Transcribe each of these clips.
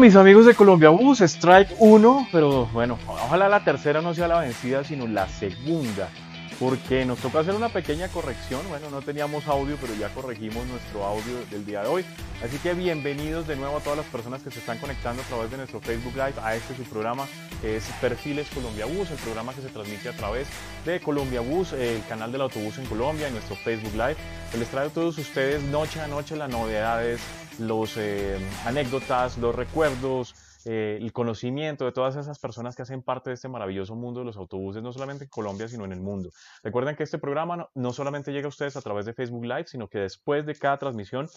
Mis amigos de Colombia Bus, Strike 1, pero bueno, ojalá la tercera no sea la vencida, sino la segunda, porque nos toca hacer una pequeña corrección. Bueno, no teníamos audio, pero ya corregimos nuestro audio del día de hoy. Así que bienvenidos de nuevo a todas las personas que se están conectando a través de nuestro Facebook Live a este su programa que es Perfiles Colombia Bus, el programa que se transmite a través de Colombia Bus, el canal del autobús en Colombia y nuestro Facebook Live. Les traigo a todos ustedes noche a noche las novedades los eh, anécdotas, los recuerdos, eh, el conocimiento de todas esas personas que hacen parte de este maravilloso mundo de los autobuses, no solamente en Colombia, sino en el mundo. Recuerden que este programa no, no solamente llega a ustedes a través de Facebook Live, sino que después de cada transmisión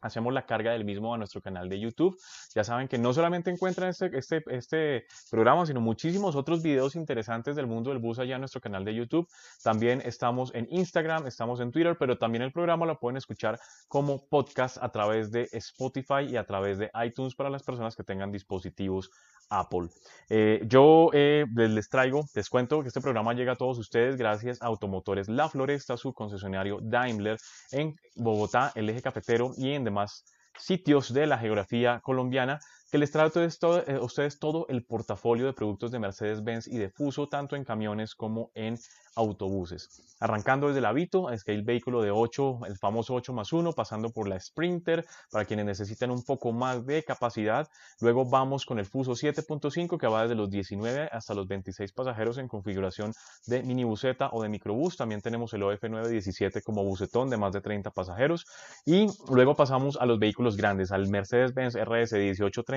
hacemos la carga del mismo a nuestro canal de YouTube. Ya saben que no solamente encuentran este, este, este programa, sino muchísimos otros videos interesantes del mundo del bus allá en nuestro canal de YouTube. También estamos en Instagram, estamos en Twitter, pero también el programa lo pueden escuchar como podcast a través de Spotify y a través de iTunes para las personas que tengan dispositivos Apple. Eh, yo eh, les traigo, les cuento que este programa llega a todos ustedes gracias a Automotores La Floresta, su concesionario Daimler en Bogotá, el eje cafetero y en demás sitios de la geografía colombiana que les trae a eh, ustedes todo el portafolio de productos de Mercedes-Benz y de Fuso, tanto en camiones como en autobuses. Arrancando desde la Vito, es que el vehículo de 8, el famoso 8 más 1, pasando por la Sprinter, para quienes necesitan un poco más de capacidad. Luego vamos con el Fuso 7.5, que va desde los 19 hasta los 26 pasajeros en configuración de minibuseta o de microbús. También tenemos el OF 917 como busetón de más de 30 pasajeros. Y luego pasamos a los vehículos grandes, al Mercedes-Benz RS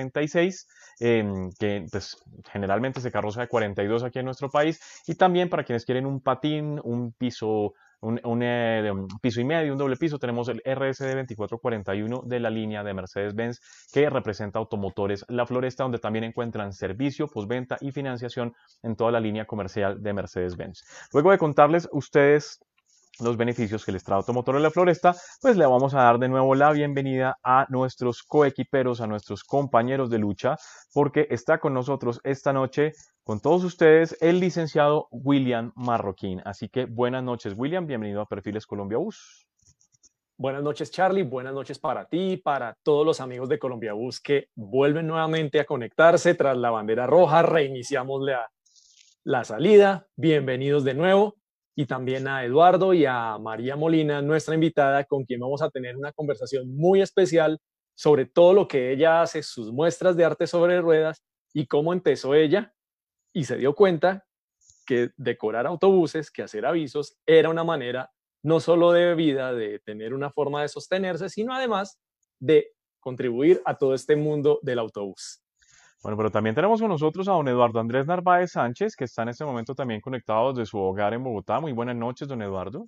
1836, em, que pues, generalmente se carroza de 42 aquí en nuestro país. Y también para quienes quieren un patín, un piso, un, eh, piso y medio, un doble piso, tenemos el RSD 2441 de la línea de Mercedes-Benz que representa Automotores La Floresta, donde también encuentran servicio, postventa y financiación en toda la línea comercial de Mercedes-Benz. Luego de contarles ustedes los beneficios que les trae Automotor La Floresta, pues le vamos a dar de nuevo la bienvenida a nuestros coequiperos, a nuestros compañeros de lucha, porque está con nosotros esta noche, con todos ustedes, el licenciado William Marroquín. Así que buenas noches, William, bienvenido a Perfiles Colombia Bus. Buenas noches, Charlie. Buenas noches para ti, para todos los amigos de Colombia Bus que vuelven nuevamente a conectarse tras la bandera roja. Reiniciamos la, la salida. Bienvenidos de nuevo y también a Eduardo y a María Molina, nuestra invitada, con quien vamos a tener una conversación muy especial sobre todo lo que ella hace, sus muestras de arte sobre ruedas y cómo empezó ella y se dio cuenta que decorar autobuses, que hacer avisos, era una manera no solo de vida, de tener una forma de sostenerse, sino además de contribuir a todo este mundo del autobús. Bueno, pero también tenemos con nosotros a don Eduardo Andrés Narváez Sánchez, que está en este momento también conectado desde su hogar en Bogotá. Muy buenas noches, don Eduardo.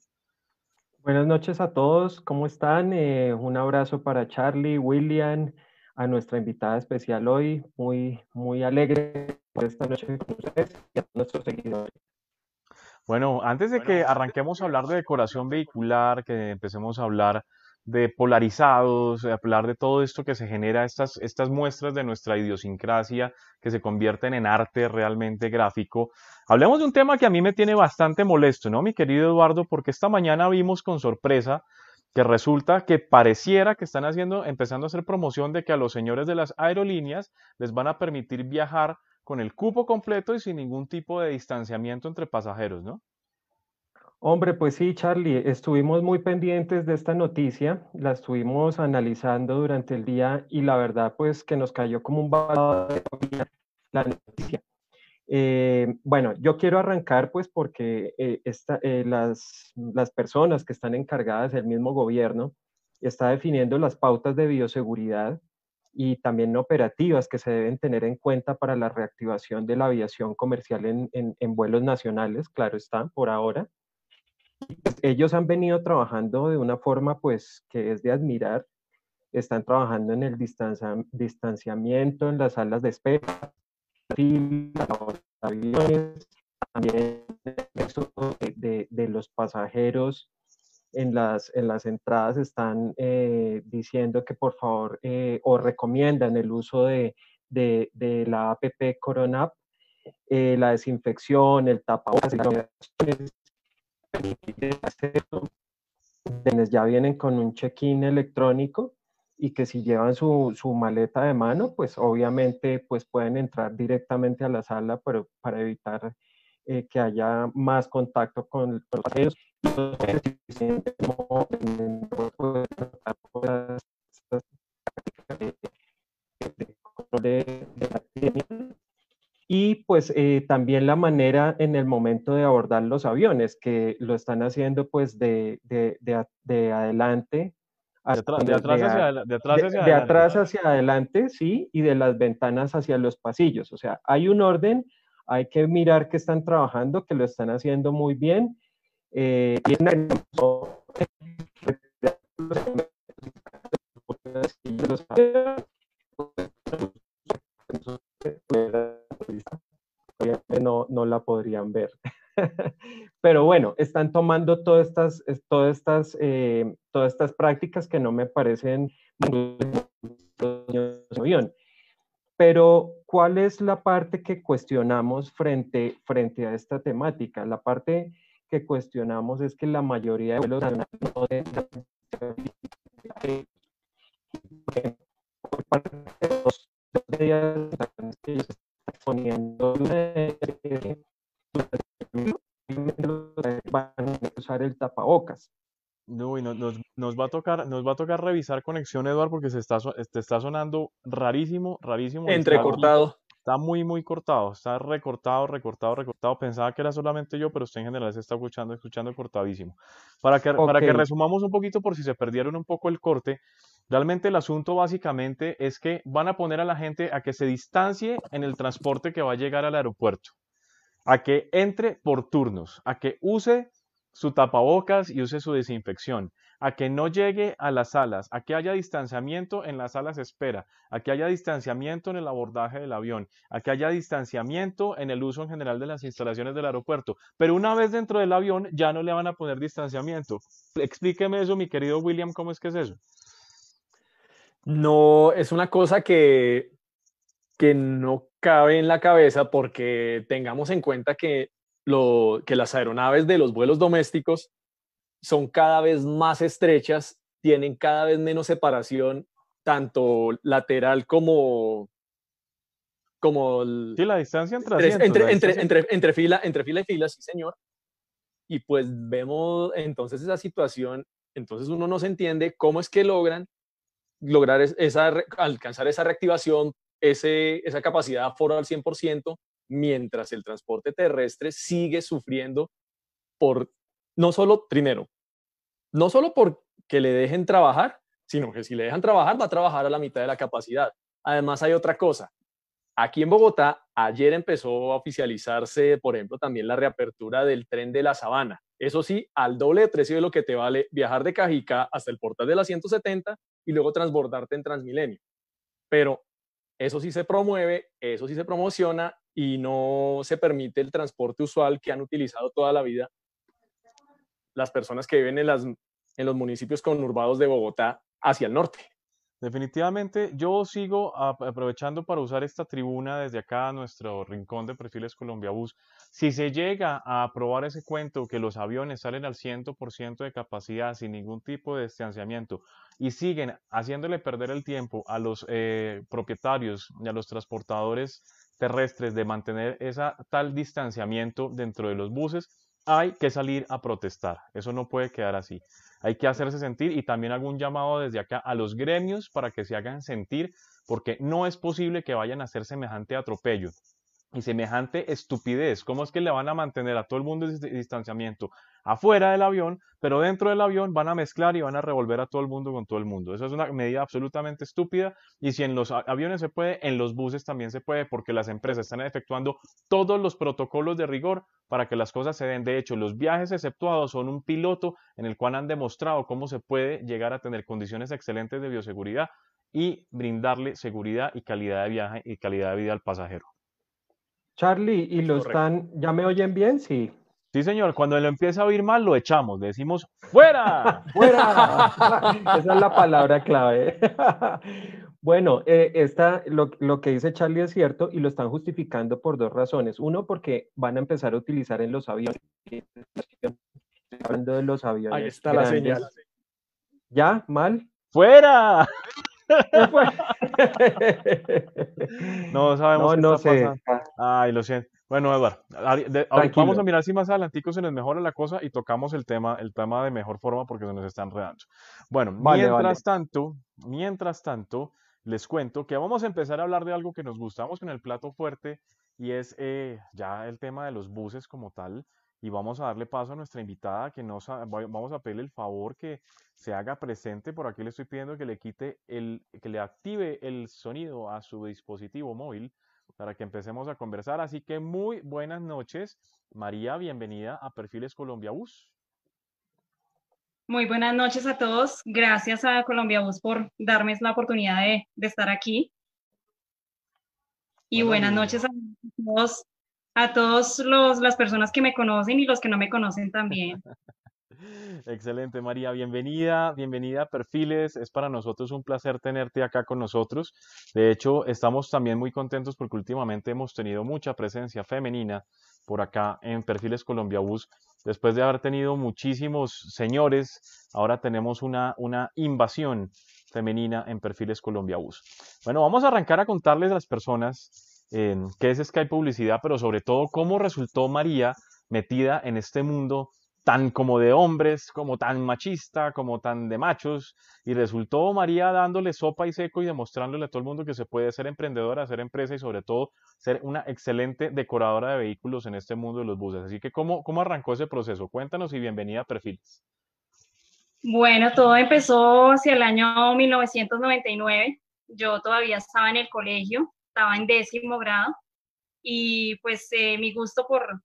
Buenas noches a todos, ¿cómo están? Eh, un abrazo para Charlie, William, a nuestra invitada especial hoy, muy, muy alegre por esta noche con ustedes y a nuestros seguidores. Bueno, antes de que arranquemos a hablar de decoración vehicular, que empecemos a hablar de polarizados, hablar de todo esto que se genera, estas, estas muestras de nuestra idiosincrasia que se convierten en arte realmente gráfico. Hablemos de un tema que a mí me tiene bastante molesto, ¿no, mi querido Eduardo? Porque esta mañana vimos con sorpresa que resulta que pareciera que están haciendo, empezando a hacer promoción de que a los señores de las aerolíneas les van a permitir viajar con el cupo completo y sin ningún tipo de distanciamiento entre pasajeros, ¿no? Hombre, pues sí, Charlie, estuvimos muy pendientes de esta noticia, la estuvimos analizando durante el día y la verdad pues que nos cayó como un de la noticia. Eh, bueno, yo quiero arrancar pues porque eh, eh, las, las personas que están encargadas, el mismo gobierno, está definiendo las pautas de bioseguridad y también operativas que se deben tener en cuenta para la reactivación de la aviación comercial en, en, en vuelos nacionales, claro está, por ahora. Pues, ellos han venido trabajando de una forma pues que es de admirar. Están trabajando en el distanciamiento, en las salas de espera, aviones, también de, de, los pasajeros en las, en las entradas están eh, diciendo que por favor eh, o recomiendan el uso de, de, de la APP Corona eh, la desinfección, el tapabocas, quienes ya vienen con un check-in electrónico y que si llevan su, su, maleta de mano, pues obviamente pues pueden entrar directamente a la sala pero para evitar eh, que haya más contacto con los pasajeros. Y pues eh, también la manera en el momento de abordar los aviones, que lo están haciendo pues de, de, de adelante de, atrás, hacia, de, atrás hacia adelante, sí, y de las ventanas hacia los pasillos. O sea, hay un orden, hay que mirar que están trabajando, que lo están haciendo muy bien. Eh, no, no la podrían ver. Pero bueno, están tomando todas estas, todas estas, eh, todas estas prácticas que no me parecen avión. Pero, ¿cuál es la parte que cuestionamos frente, frente a esta temática? La parte que cuestionamos es que la mayoría de vuelos no poniendo van a usar el tapabocas. No, nos, nos, va a tocar, nos va a tocar revisar conexión, Eduardo, porque se está, te está sonando rarísimo, rarísimo. Entrecortado. Está muy, muy cortado, está recortado, recortado, recortado. Pensaba que era solamente yo, pero usted en general se está escuchando, escuchando cortadísimo. Para que, para que resumamos un poquito por si se perdieron un poco el corte, realmente el asunto básicamente es que van a poner a la gente a que se distancie en el transporte que va a llegar al aeropuerto a que entre por turnos, a que use su tapabocas y use su desinfección, a que no llegue a las salas, a que haya distanciamiento en las salas de espera, a que haya distanciamiento en el abordaje del avión, a que haya distanciamiento en el uso en general de las instalaciones del aeropuerto. Pero una vez dentro del avión ya no le van a poner distanciamiento. Explíqueme eso, mi querido William, ¿cómo es que es eso? No, es una cosa que que no cabe en la cabeza porque tengamos en cuenta que, lo, que las aeronaves de los vuelos domésticos son cada vez más estrechas, tienen cada vez menos separación, tanto lateral como... como sí, la distancia entre, entre, entre, entre, fila, entre fila y fila, sí señor. Y pues vemos entonces esa situación, entonces uno no se entiende cómo es que logran lograr esa, alcanzar esa reactivación esa capacidad aforo al 100%, mientras el transporte terrestre sigue sufriendo por, no solo, primero, no solo porque le dejen trabajar, sino que si le dejan trabajar, va a trabajar a la mitad de la capacidad. Además, hay otra cosa. Aquí en Bogotá, ayer empezó a oficializarse, por ejemplo, también la reapertura del tren de la Sabana. Eso sí, al doble de precio de lo que te vale viajar de Cajica hasta el portal de la 170 y luego transbordarte en Transmilenio. Pero eso sí se promueve, eso sí se promociona y no se permite el transporte usual que han utilizado toda la vida las personas que viven en, las, en los municipios conurbados de Bogotá hacia el norte. Definitivamente, yo sigo aprovechando para usar esta tribuna desde acá, nuestro rincón de perfiles Colombia Bus. Si se llega a aprobar ese cuento que los aviones salen al 100% de capacidad sin ningún tipo de distanciamiento y siguen haciéndole perder el tiempo a los eh, propietarios y a los transportadores terrestres de mantener ese tal distanciamiento dentro de los buses, hay que salir a protestar. Eso no puede quedar así. Hay que hacerse sentir y también un llamado desde acá a los gremios para que se hagan sentir porque no es posible que vayan a hacer semejante atropello y semejante estupidez. ¿Cómo es que le van a mantener a todo el mundo de distanciamiento afuera del avión, pero dentro del avión van a mezclar y van a revolver a todo el mundo con todo el mundo? Eso es una medida absolutamente estúpida y si en los aviones se puede, en los buses también se puede porque las empresas están efectuando todos los protocolos de rigor para que las cosas se den. De hecho, los viajes exceptuados son un piloto en el cual han demostrado cómo se puede llegar a tener condiciones excelentes de bioseguridad y brindarle seguridad y calidad de viaje y calidad de vida al pasajero. Charlie, ¿y lo están, ya me oyen bien? Sí. Sí, señor, cuando lo empieza a oír mal, lo echamos, le decimos ¡fuera! ¡Fuera! Esa es la palabra clave. bueno, eh, esta, lo, lo, que dice Charlie es cierto y lo están justificando por dos razones. Uno, porque van a empezar a utilizar en los aviones. Hablando de los aviones. Ahí está la señal. ¿Ya? ¿Mal? ¡Fuera! no sabemos no, qué está pasando. Ay, lo siento. Bueno, Eduardo, vamos a mirar si más adelantico se nos mejora la cosa y tocamos el tema, el tema de mejor forma porque se nos está enredando. Bueno, mientras tanto, mientras tanto, les cuento que vamos a empezar a hablar de algo que nos gustamos con el plato fuerte y es eh, ya el tema de los buses como tal y vamos a darle paso a nuestra invitada que nos vamos a pedirle el favor que se haga presente. Por aquí le estoy pidiendo que le quite el, que le active el sonido a su dispositivo móvil para que empecemos a conversar. Así que muy buenas noches. María, bienvenida a Perfiles Colombia Bus. Muy buenas noches a todos. Gracias a Colombia Bus por darme la oportunidad de, estar aquí. Y buenas noches a todos, a todos los, las personas que me conocen y los que no me conocen también. Excelente, María. Bienvenida, bienvenida a Perfiles. Es para nosotros un placer tenerte acá con nosotros. De hecho, estamos también muy contentos porque últimamente hemos tenido mucha presencia femenina por acá en Perfiles Colombia Bus. Después de haber tenido muchísimos señores, ahora tenemos una, una invasión femenina en Perfiles Colombia Bus. Bueno, vamos a arrancar a contarles a las personas eh, qué es Skype Publicidad, pero sobre todo cómo resultó María metida en este mundo tan como de hombres, como tan machista, como tan de machos, y resultó María dándole sopa y seco y demostrándole a todo el mundo que se puede ser emprendedora, hacer empresa y sobre todo ser una excelente decoradora de vehículos en este mundo de los buses. Así que, ¿cómo, cómo arrancó ese proceso? Cuéntanos y bienvenida a Perfiles. Bueno, todo empezó hacia el año 1999. Yo todavía estaba en el colegio, estaba en décimo grado y pues eh, mi gusto por,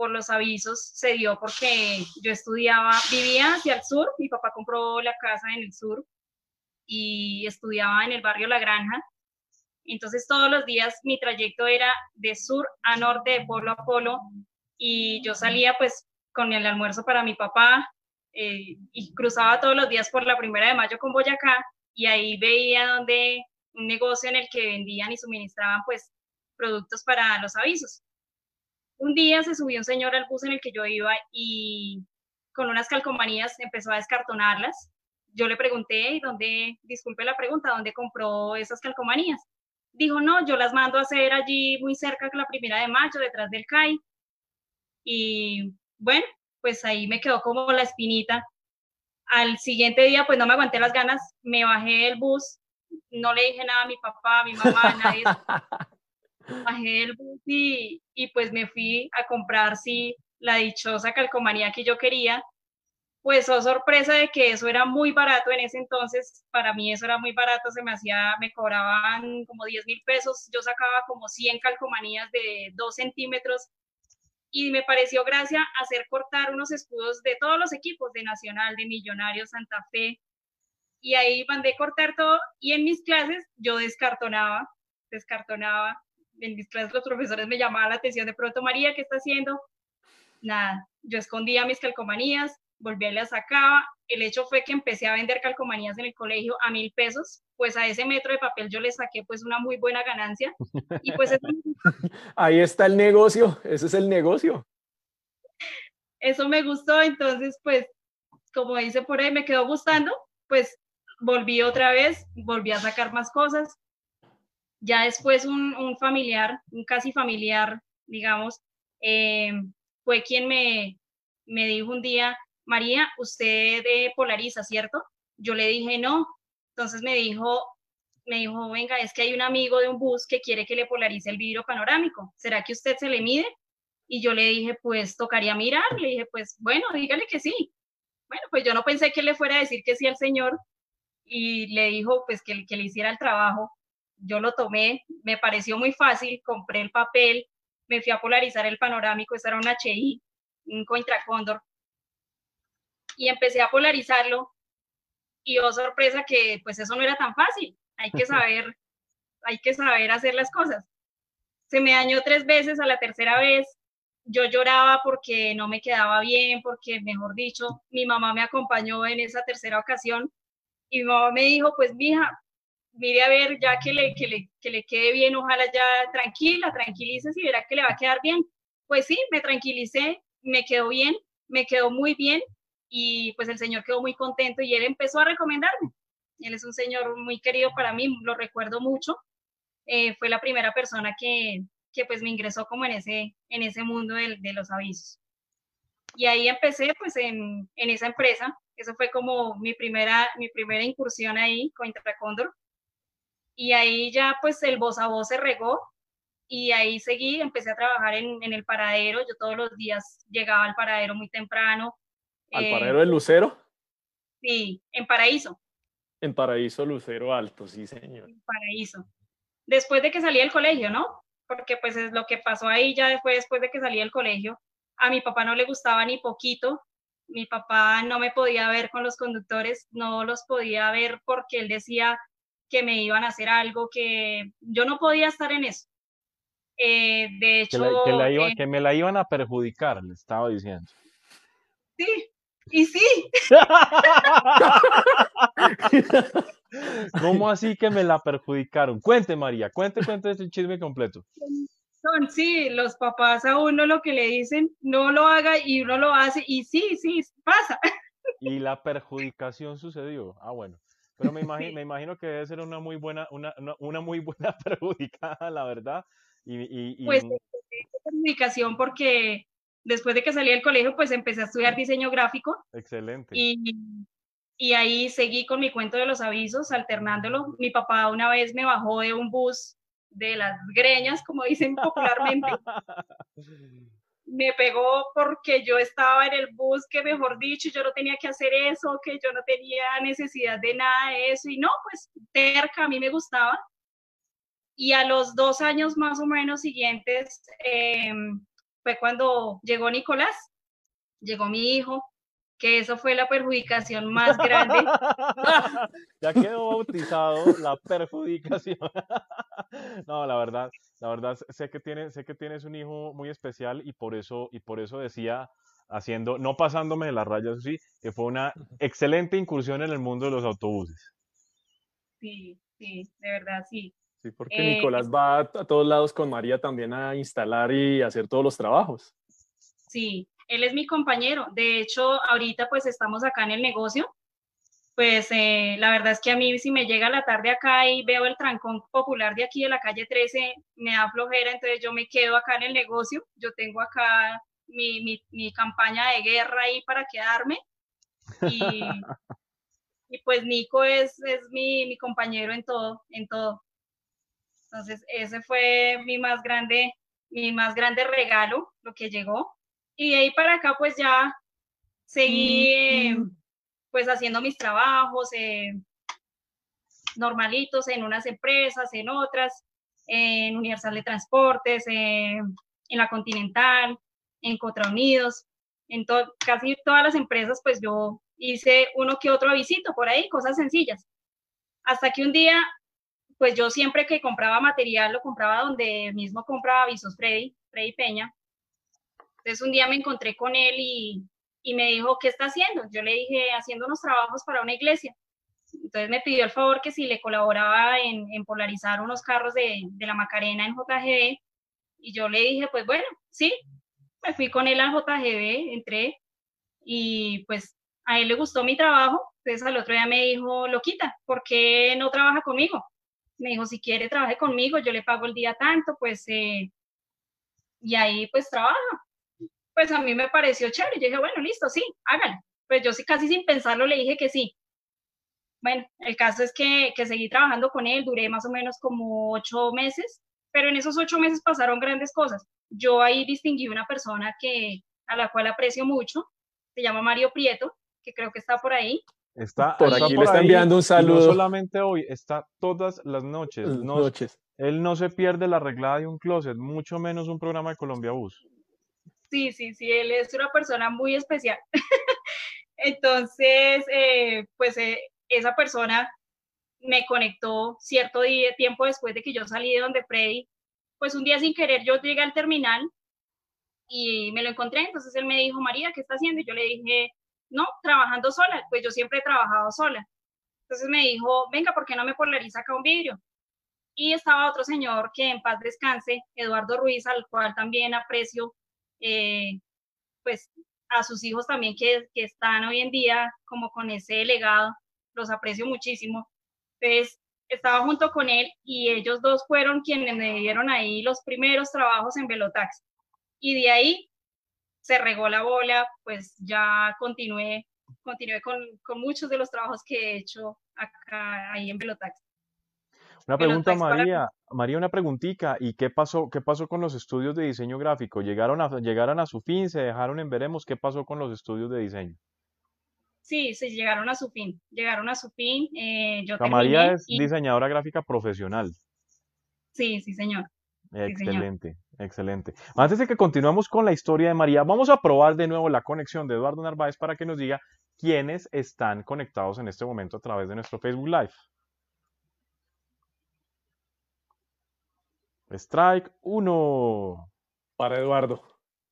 por los avisos se dio porque yo estudiaba, vivía hacia el sur, mi papá compró la casa en el sur y estudiaba en el barrio La Granja. Entonces todos los días mi trayecto era de sur a norte, de polo a polo, y yo salía pues con el almuerzo para mi papá eh, y cruzaba todos los días por la primera de mayo con Boyacá y ahí veía donde un negocio en el que vendían y suministraban pues productos para los avisos. Un día se subió un señor al bus en el que yo iba y con unas calcomanías empezó a descartonarlas. Yo le pregunté, ¿dónde, disculpe la pregunta, dónde compró esas calcomanías? Dijo, no, yo las mando a hacer allí muy cerca de la primera de mayo, detrás del CAI. Y bueno, pues ahí me quedó como la espinita. Al siguiente día, pues no me aguanté las ganas, me bajé del bus, no le dije nada a mi papá, a mi mamá, a nadie. bajé del bus y, pues me fui a comprar, sí, la dichosa calcomanía que yo quería. Pues oh sorpresa de que eso era muy barato en ese entonces, para mí eso era muy barato, se me hacía, me cobraban como 10 mil pesos, yo sacaba como 100 calcomanías de 2 centímetros y me pareció gracia hacer cortar unos escudos de todos los equipos, de Nacional, de Millonarios, Santa Fe, y ahí mandé cortar todo y en mis clases yo descartonaba, descartonaba en mis clases los profesores me llamaban la atención de pronto, María, ¿qué está haciendo? Nada, yo escondía mis calcomanías, volví a las sacaba. El hecho fue que empecé a vender calcomanías en el colegio a mil pesos, pues a ese metro de papel yo le saqué pues una muy buena ganancia. Y pues Ahí está el negocio, ese es el negocio. Eso me gustó, entonces pues como dice por ahí, me quedó gustando, pues volví otra vez, volví a sacar más cosas ya después un, familiar, un casi familiar, digamos, eh, fue quien me, me dijo un día, María, usted polariza, ¿cierto? Yo le dije no. Entonces me dijo, me dijo, venga, es que hay un amigo de un bus que quiere que le polarice el vidrio panorámico. ¿Será que usted se le mide? Y yo le dije, pues tocaría mirar. Le dije, pues bueno, dígale que sí. Bueno, pues yo no pensé que le fuera a decir que sí al señor y le dijo, pues que, que le hiciera el trabajo yo lo tomé, me pareció muy fácil, compré el papel, me fui a polarizar el panorámico, esa era un HI, un Cointracondor, y empecé a polarizarlo, y oh sorpresa que pues eso no era tan fácil, hay que saber, hay que saber hacer las cosas. Se me dañó tres veces, a la tercera vez yo lloraba porque no me quedaba bien, porque mejor dicho, mi mamá me acompañó en esa tercera ocasión y mi mamá me dijo, pues mija, mire a ver, ya que le, que le, que le quede bien, ojalá ya tranquila, tranquilice y verá que le va a quedar bien. Pues sí, me tranquilicé, me quedó bien, me quedó muy bien y pues el señor quedó muy contento y él empezó a recomendarme. Él es un señor muy querido para mí, lo recuerdo mucho. Eh, fue la primera persona que, que, pues me ingresó como en ese, en ese mundo de, de los avisos. Y ahí empecé pues en, en, esa empresa. Eso fue como mi primera, mi primera incursión ahí con Intracondor. Y ahí ya pues el voz a voz se regó y ahí seguí, empecé a trabajar en, en, el paradero, yo todos los días llegaba al paradero muy temprano. ¿Al eh, paradero del Lucero? Sí, en Paraíso. En Paraíso, Lucero Alto, sí, señor. En Paraíso. Después de que salí del colegio, ¿no? Porque pues es lo que pasó ahí ya fue después de que salí del colegio. A mi papá no le gustaba ni poquito. Mi papá no me podía ver con los conductores, no los podía ver porque él decía que me iban a hacer algo, que yo no podía estar en eso. Eh, de hecho... Que, la, iba, que, me la iban a perjudicar, le estaba diciendo. Sí, y sí. ¿Cómo así que me la perjudicaron? Cuente, María, cuente, cuente este chisme completo. Son, sí, los papás a uno lo que le dicen, no lo haga y uno lo hace y sí, sí, pasa. Y la perjudicación sucedió. Ah, bueno. Pero me imagino, me imagino que debe ser una muy buena, una, una muy buena perjudicada, la verdad, y, Pues comunicación porque después de que salí del colegio, pues empecé a estudiar diseño gráfico. Excelente. Y, y ahí seguí con mi cuento de los avisos, alternándolo. Mi papá una vez me bajó de un bus de las greñas, como dicen popularmente. me pegó porque yo estaba en el bus, que mejor dicho, yo no tenía que hacer eso, que yo no tenía necesidad de nada de eso. Y no, pues terca, a mí me gustaba. Y a los dos años más o menos siguientes em, fue cuando llegó Nicolás, llegó mi hijo, que eso fue la perjudicación más grande. ya quedó bautizado la perjudicación. no, la verdad, la verdad sé que tienes, sé que tienes un hijo muy especial y por eso y por eso decía haciendo, no pasándome de las rayas, sí, que fue una excelente incursión en el mundo de los autobuses. Sí, sí, de verdad, sí. Sí, porque eh, Nicolás va a, todos lados con María también a instalar y hacer todos los trabajos. Sí, él es mi compañero. De hecho, ahorita pues estamos acá en el negocio. Pues eh, la verdad es que a mí si me llega la tarde acá y veo el trancón popular de aquí de la calle 13, me da flojera, entonces yo me quedo acá en el negocio. Yo tengo acá mi, mi, mi campaña de guerra ahí para quedarme. Y, y pues Nico es, es mi, mi compañero en todo, en todo. Entonces, ese fue mi más grande, mi más grande regalo, lo que llegó. Y de ahí para acá, pues ya seguí, pues haciendo mis trabajos eh, normalitos en unas empresas, en otras, en Universal de Transportes, en la Continental, en Contra Unidos, en casi todas las empresas, pues yo hice uno que otro visito por ahí, cosas sencillas. Hasta que un día pues yo siempre que compraba material lo compraba donde mismo compraba Visos Freddy, Freddy Peña. Entonces un día me encontré con él y, y me dijo, ¿qué está haciendo? Yo le dije, haciendo unos trabajos para una iglesia. Entonces me pidió el favor que si le colaboraba en, en polarizar unos carros de, de, la Macarena en JGB. Y yo le dije, pues bueno, sí. Me fui con él al JGB, entré y pues a él le gustó mi trabajo. Entonces al otro día me dijo, Loquita, ¿por qué no trabaja conmigo? me dijo, si quiere, trabaje conmigo, yo le pago el día tanto, pues, eh, y ahí pues trabaja. Pues a mí me pareció chévere, yo dije, bueno, listo, sí, hágalo. Pues yo sí, casi sin pensarlo le dije que sí. Bueno, el caso es que, que seguí trabajando con él, duré más o menos como ocho meses, pero en esos ocho meses pasaron grandes cosas. Yo ahí distinguí una persona que, a la cual aprecio mucho, se llama Mario Prieto, que creo que está por ahí. Está por aquí le está enviando un saludo. No solamente hoy, está todas las noches. noches. Él no se pierde la arreglada de un closet, mucho menos un programa de Colombia Bus. Sí, sí, sí, él es una persona muy especial. Entonces, eh, pues eh, esa persona me conectó cierto día, tiempo después de que yo salí de donde Freddy. Pues un día sin querer yo llegué al terminal y me lo encontré. Entonces él me dijo, María, ¿qué está haciendo? Y yo le dije, no, trabajando sola, pues yo siempre he trabajado sola. Entonces me dijo, venga, ¿por qué no me polariza acá un vidrio? Y estaba otro señor que en paz descanse, Eduardo Ruiz, al cual también aprecio, eh, pues a sus hijos también que, que, están hoy en día como con ese legado, los aprecio muchísimo. Entonces, estaba junto con él y ellos dos fueron quienes me dieron ahí los primeros trabajos en Velotax. Y de ahí se regó la bola, pues ya continué, continué con, con muchos de los trabajos que he hecho acá, ahí en Velotax. Una pregunta, María. María, una preguntita. ¿Y qué pasó, qué pasó con los estudios de diseño gráfico? ¿Llegaron a, ¿Llegaron a su fin? ¿Se dejaron en veremos? ¿Qué pasó con los estudios de diseño? Sí, sí, llegaron a su fin. Llegaron a su fin. Eh, yo María es diseñadora gráfica profesional. Sí, sí, señor. Excelente, excelente. Antes de que continuemos con la historia de María, vamos a probar de nuevo la conexión de Eduardo Narváez para que nos diga quiénes están conectados en este momento a través de nuestro Facebook Live. Strike 1. Para Eduardo.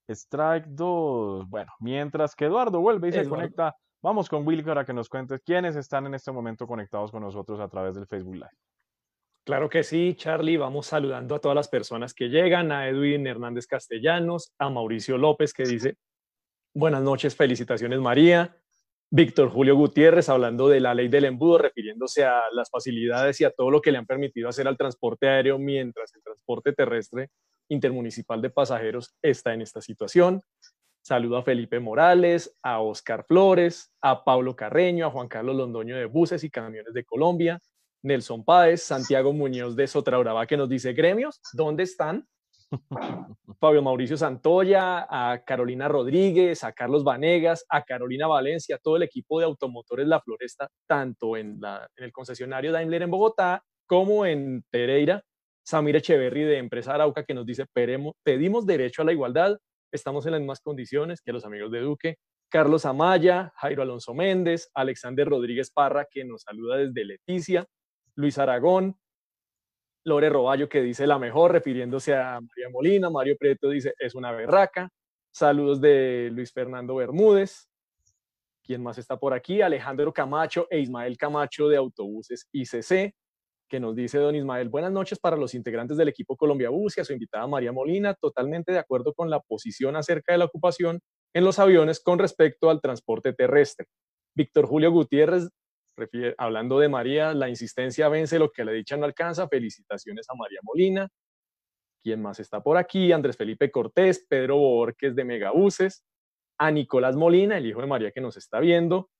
Strike 2. Bueno, mientras que Eduardo vuelve y se conecta, vamos con Will para que nos cuentes quiénes están en este momento conectados con nosotros a través del Facebook Live. Claro que sí, Charlie. Vamos saludando a todas las personas que llegan, a Edwin Hernández Castellanos, a Mauricio López que dice, buenas noches, felicitaciones María, Víctor Julio Gutiérrez hablando de la ley del embudo, refiriéndose a las facilidades y a todo lo que le han permitido hacer al transporte aéreo mientras el transporte terrestre intermunicipal de pasajeros está en esta situación. Saludo a Felipe Morales, a Oscar Flores, a Pablo Carreño, a Juan Carlos Londoño de Buses y Camiones de Colombia, Nelson Páez, Santiago Muñoz de Sotrauraba que nos dice gremios, ¿dónde están? Fabio Mauricio Santoya, a Carolina Rodríguez, a Carlos Vanegas, a Carolina Valencia, todo el equipo de automotores La Floresta, tanto en, el concesionario Daimler en Bogotá como en Pereira. Samir Echeverry de Empresa Arauca que nos dice, pedimos derecho a la igualdad, estamos en las mismas condiciones que los amigos de Duque. Carlos Amaya, Jairo Alonso Méndez, Alexander Rodríguez Parra que nos saluda desde Leticia, Luis Aragón, Lore Roballo que dice la mejor, refiriéndose a María Molina. Mario Prieto dice es una berraca. Saludos de Luis Fernando Bermúdez. ¿Quién más está por aquí? Alejandro Camacho e Ismael Camacho de Autobuses ICC, que nos dice don Ismael, buenas noches para los integrantes del equipo Colombia Bus y a su invitada María Molina, totalmente de acuerdo con la posición acerca de la ocupación en los aviones con respecto al transporte terrestre. Víctor Julio Gutiérrez hablando de María, la insistencia vence lo que la dicha no alcanza. Felicitaciones a María Molina. ¿Quién más está por aquí? Andrés Felipe Cortés, Pedro Borges de Megabuses, a Nicolás Molina, el hijo de María que nos está viendo,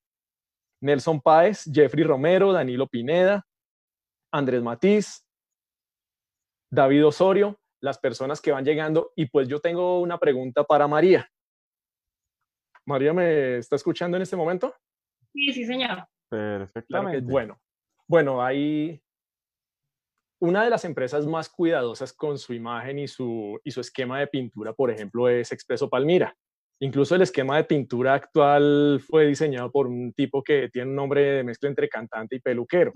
Nelson Páez, Jeffrey Romero, Danilo Pineda, Andrés Matiz, David Osorio, las personas que van llegando. Y pues yo tengo una pregunta para María. María, ¿me está escuchando en este momento? Sí, sí, señor. Perfectamente. bueno. Bueno, hay una de las empresas más cuidadosas con su imagen y su, y su esquema de pintura, por ejemplo, es Expreso Palmira. Incluso el esquema de pintura actual fue diseñado por un tipo que tiene un nombre de mezcla entre cantante y peluquero.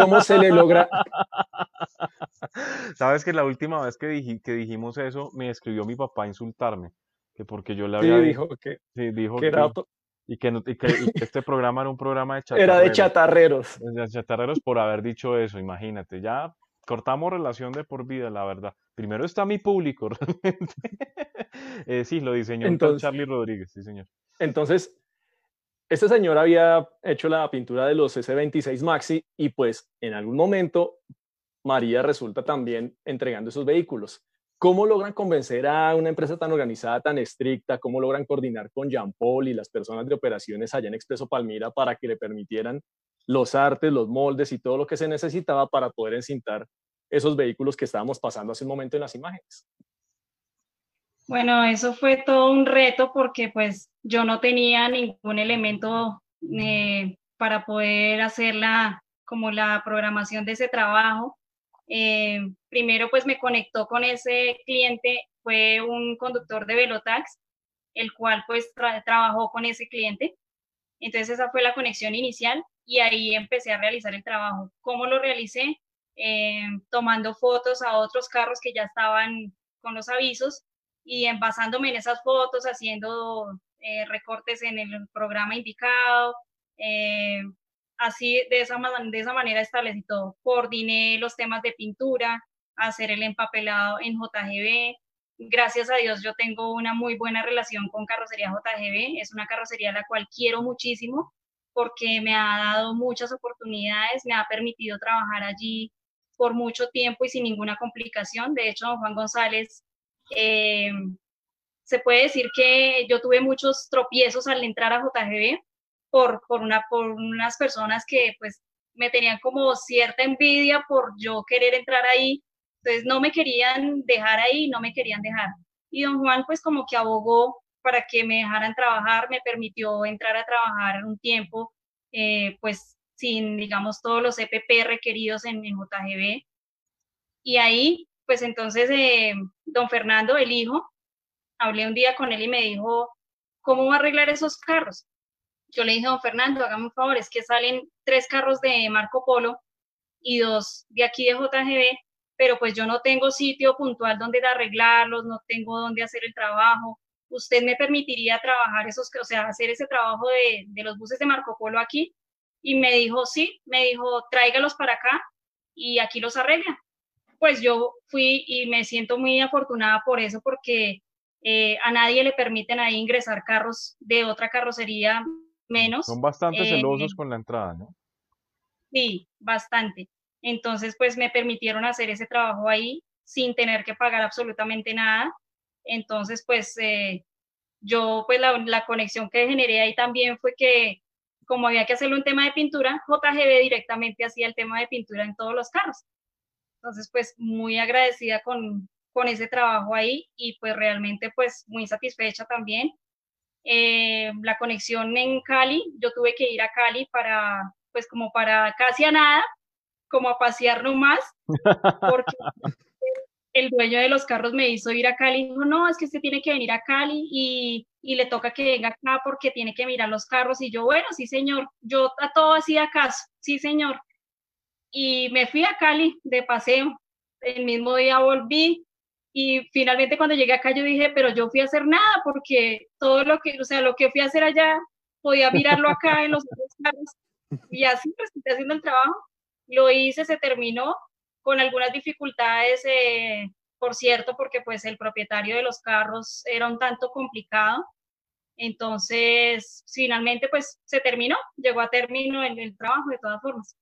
¿Cómo se le logra? Sabes que la última vez que, que dijimos eso, me escribió mi papá a insultarme, que porque yo le había dijo que, sí, dijo que, era, y que, este programa era un programa de chatarreros. Era de chatarreros. De chatarreros por haber dicho eso, imagínate. Ya cortamos relación de por vida, la verdad. Primero está mi público, realmente. Eh, sí, lo diseñó entonces, Charlie Rodríguez, sí, señor. Entonces, este señor había hecho la pintura de los S26 Maxi y pues en algún momento María resulta también entregando esos vehículos. ¿Cómo logran convencer a una empresa tan organizada, tan estricta? ¿Cómo logran coordinar con Jean Paul y las personas de operaciones allá en Expreso Palmira para que le permitieran los artes, los moldes y todo lo que se necesitaba para poder encintar esos vehículos que estábamos pasando hace un momento en las imágenes? Bueno, eso fue todo un reto porque pues yo no tenía ningún elemento eh, para poder hacer la, como la programación de ese trabajo. Eh, primero pues me conectó con ese cliente, fue un conductor de Velotax, el cual pues trabajó con ese cliente. Entonces esa fue la conexión inicial y ahí empecé a realizar el trabajo. ¿Cómo lo realicé? Eh, tomando fotos a otros carros que ya estaban con los avisos y basándome en esas fotos, haciendo eh, recortes en el programa indicado, así de esa, de esa manera establecí todo. Coordiné los temas de pintura, hacer el empapelado en JGB. Gracias a Dios yo tengo una muy buena relación con Carrocería JGB. Es una carrocería a la cual quiero muchísimo porque me ha dado muchas oportunidades, me ha permitido trabajar allí por mucho tiempo y sin ninguna complicación. De hecho, Juan González, eh, se puede decir que yo tuve muchos tropiezos al entrar a JGB por, por, una, por unas personas que pues me tenían como cierta envidia por yo querer entrar ahí, entonces no me querían dejar ahí, no me querían dejar. Y don Juan pues como que abogó para que me dejaran trabajar, me permitió entrar a trabajar un tiempo, eh, pues sin, digamos, todos los EPP requeridos en, en JGB. Y ahí, pues entonces, eh, don Fernando, el hijo, hablé un día con él y me dijo, ¿cómo va a arreglar esos carros? Yo le dije, don Fernando, hágame un favor, es que salen tres carros de Marco Polo y dos de aquí de JGB, pero pues yo no tengo sitio puntual donde arreglarlos, no tengo donde hacer el trabajo. ¿Usted me permitiría trabajar esos, o sea, hacer ese trabajo de, de los buses de Marco Polo aquí? Y me dijo, sí, me dijo, tráigalos para acá y aquí los arregla. Pues yo fui y me siento muy afortunada por eso, porque eh, a nadie le permiten ahí ingresar carros de otra carrocería menos. Son bastante eh, celosos con la entrada, ¿no? Sí, bastante. Entonces, pues me permitieron hacer ese trabajo ahí sin tener que pagar absolutamente nada. Entonces, pues eh, yo, pues la, la, conexión que generé ahí también fue que como había que hacerlo un tema de pintura, JGB directamente hacía el tema de pintura en todos los carros. Entonces, pues muy agradecida con, con ese trabajo ahí y pues realmente pues muy satisfecha también. Eh, la conexión en Cali, yo tuve que ir a Cali para, pues como para casi a nada, como a pasear nomás, porque el dueño de los carros me hizo ir a Cali y dijo, no, es que usted tiene que venir a Cali y, y, le toca que venga acá porque tiene que mirar los carros. Y yo, bueno, sí, señor, yo a todo hacía caso, sí, señor. Y me fui a Cali de paseo. El mismo día volví y finalmente cuando llegué acá yo dije, pero yo fui a hacer nada porque todo lo que, o sea, lo que fui a hacer allá, podía mirarlo acá en los carros. Y así estoy haciendo el trabajo. Lo hice, se terminó con algunas dificultades, eh, por cierto, porque pues el propietario de los carros era un tanto complicado. Entonces, finalmente pues se terminó, llegó a término el, el trabajo de todas formas.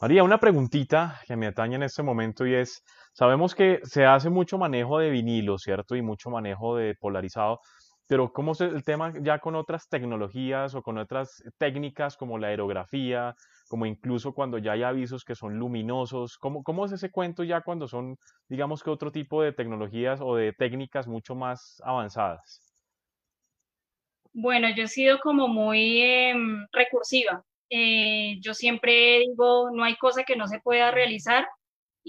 María, una preguntita que me atañe en este momento y es, sabemos que se hace mucho manejo de vinilo, ¿cierto? Y mucho manejo de polarizado, pero ¿cómo es el tema ya con otras tecnologías o con otras técnicas como la aerografía, como incluso cuando ya hay avisos que son luminosos. ¿Cómo, ¿Cómo es ese cuento ya cuando son, digamos que otro tipo de tecnologías o de técnicas mucho más avanzadas? Bueno, yo he sido como muy em, recursiva. Eh, yo siempre digo, no hay cosa que no se pueda realizar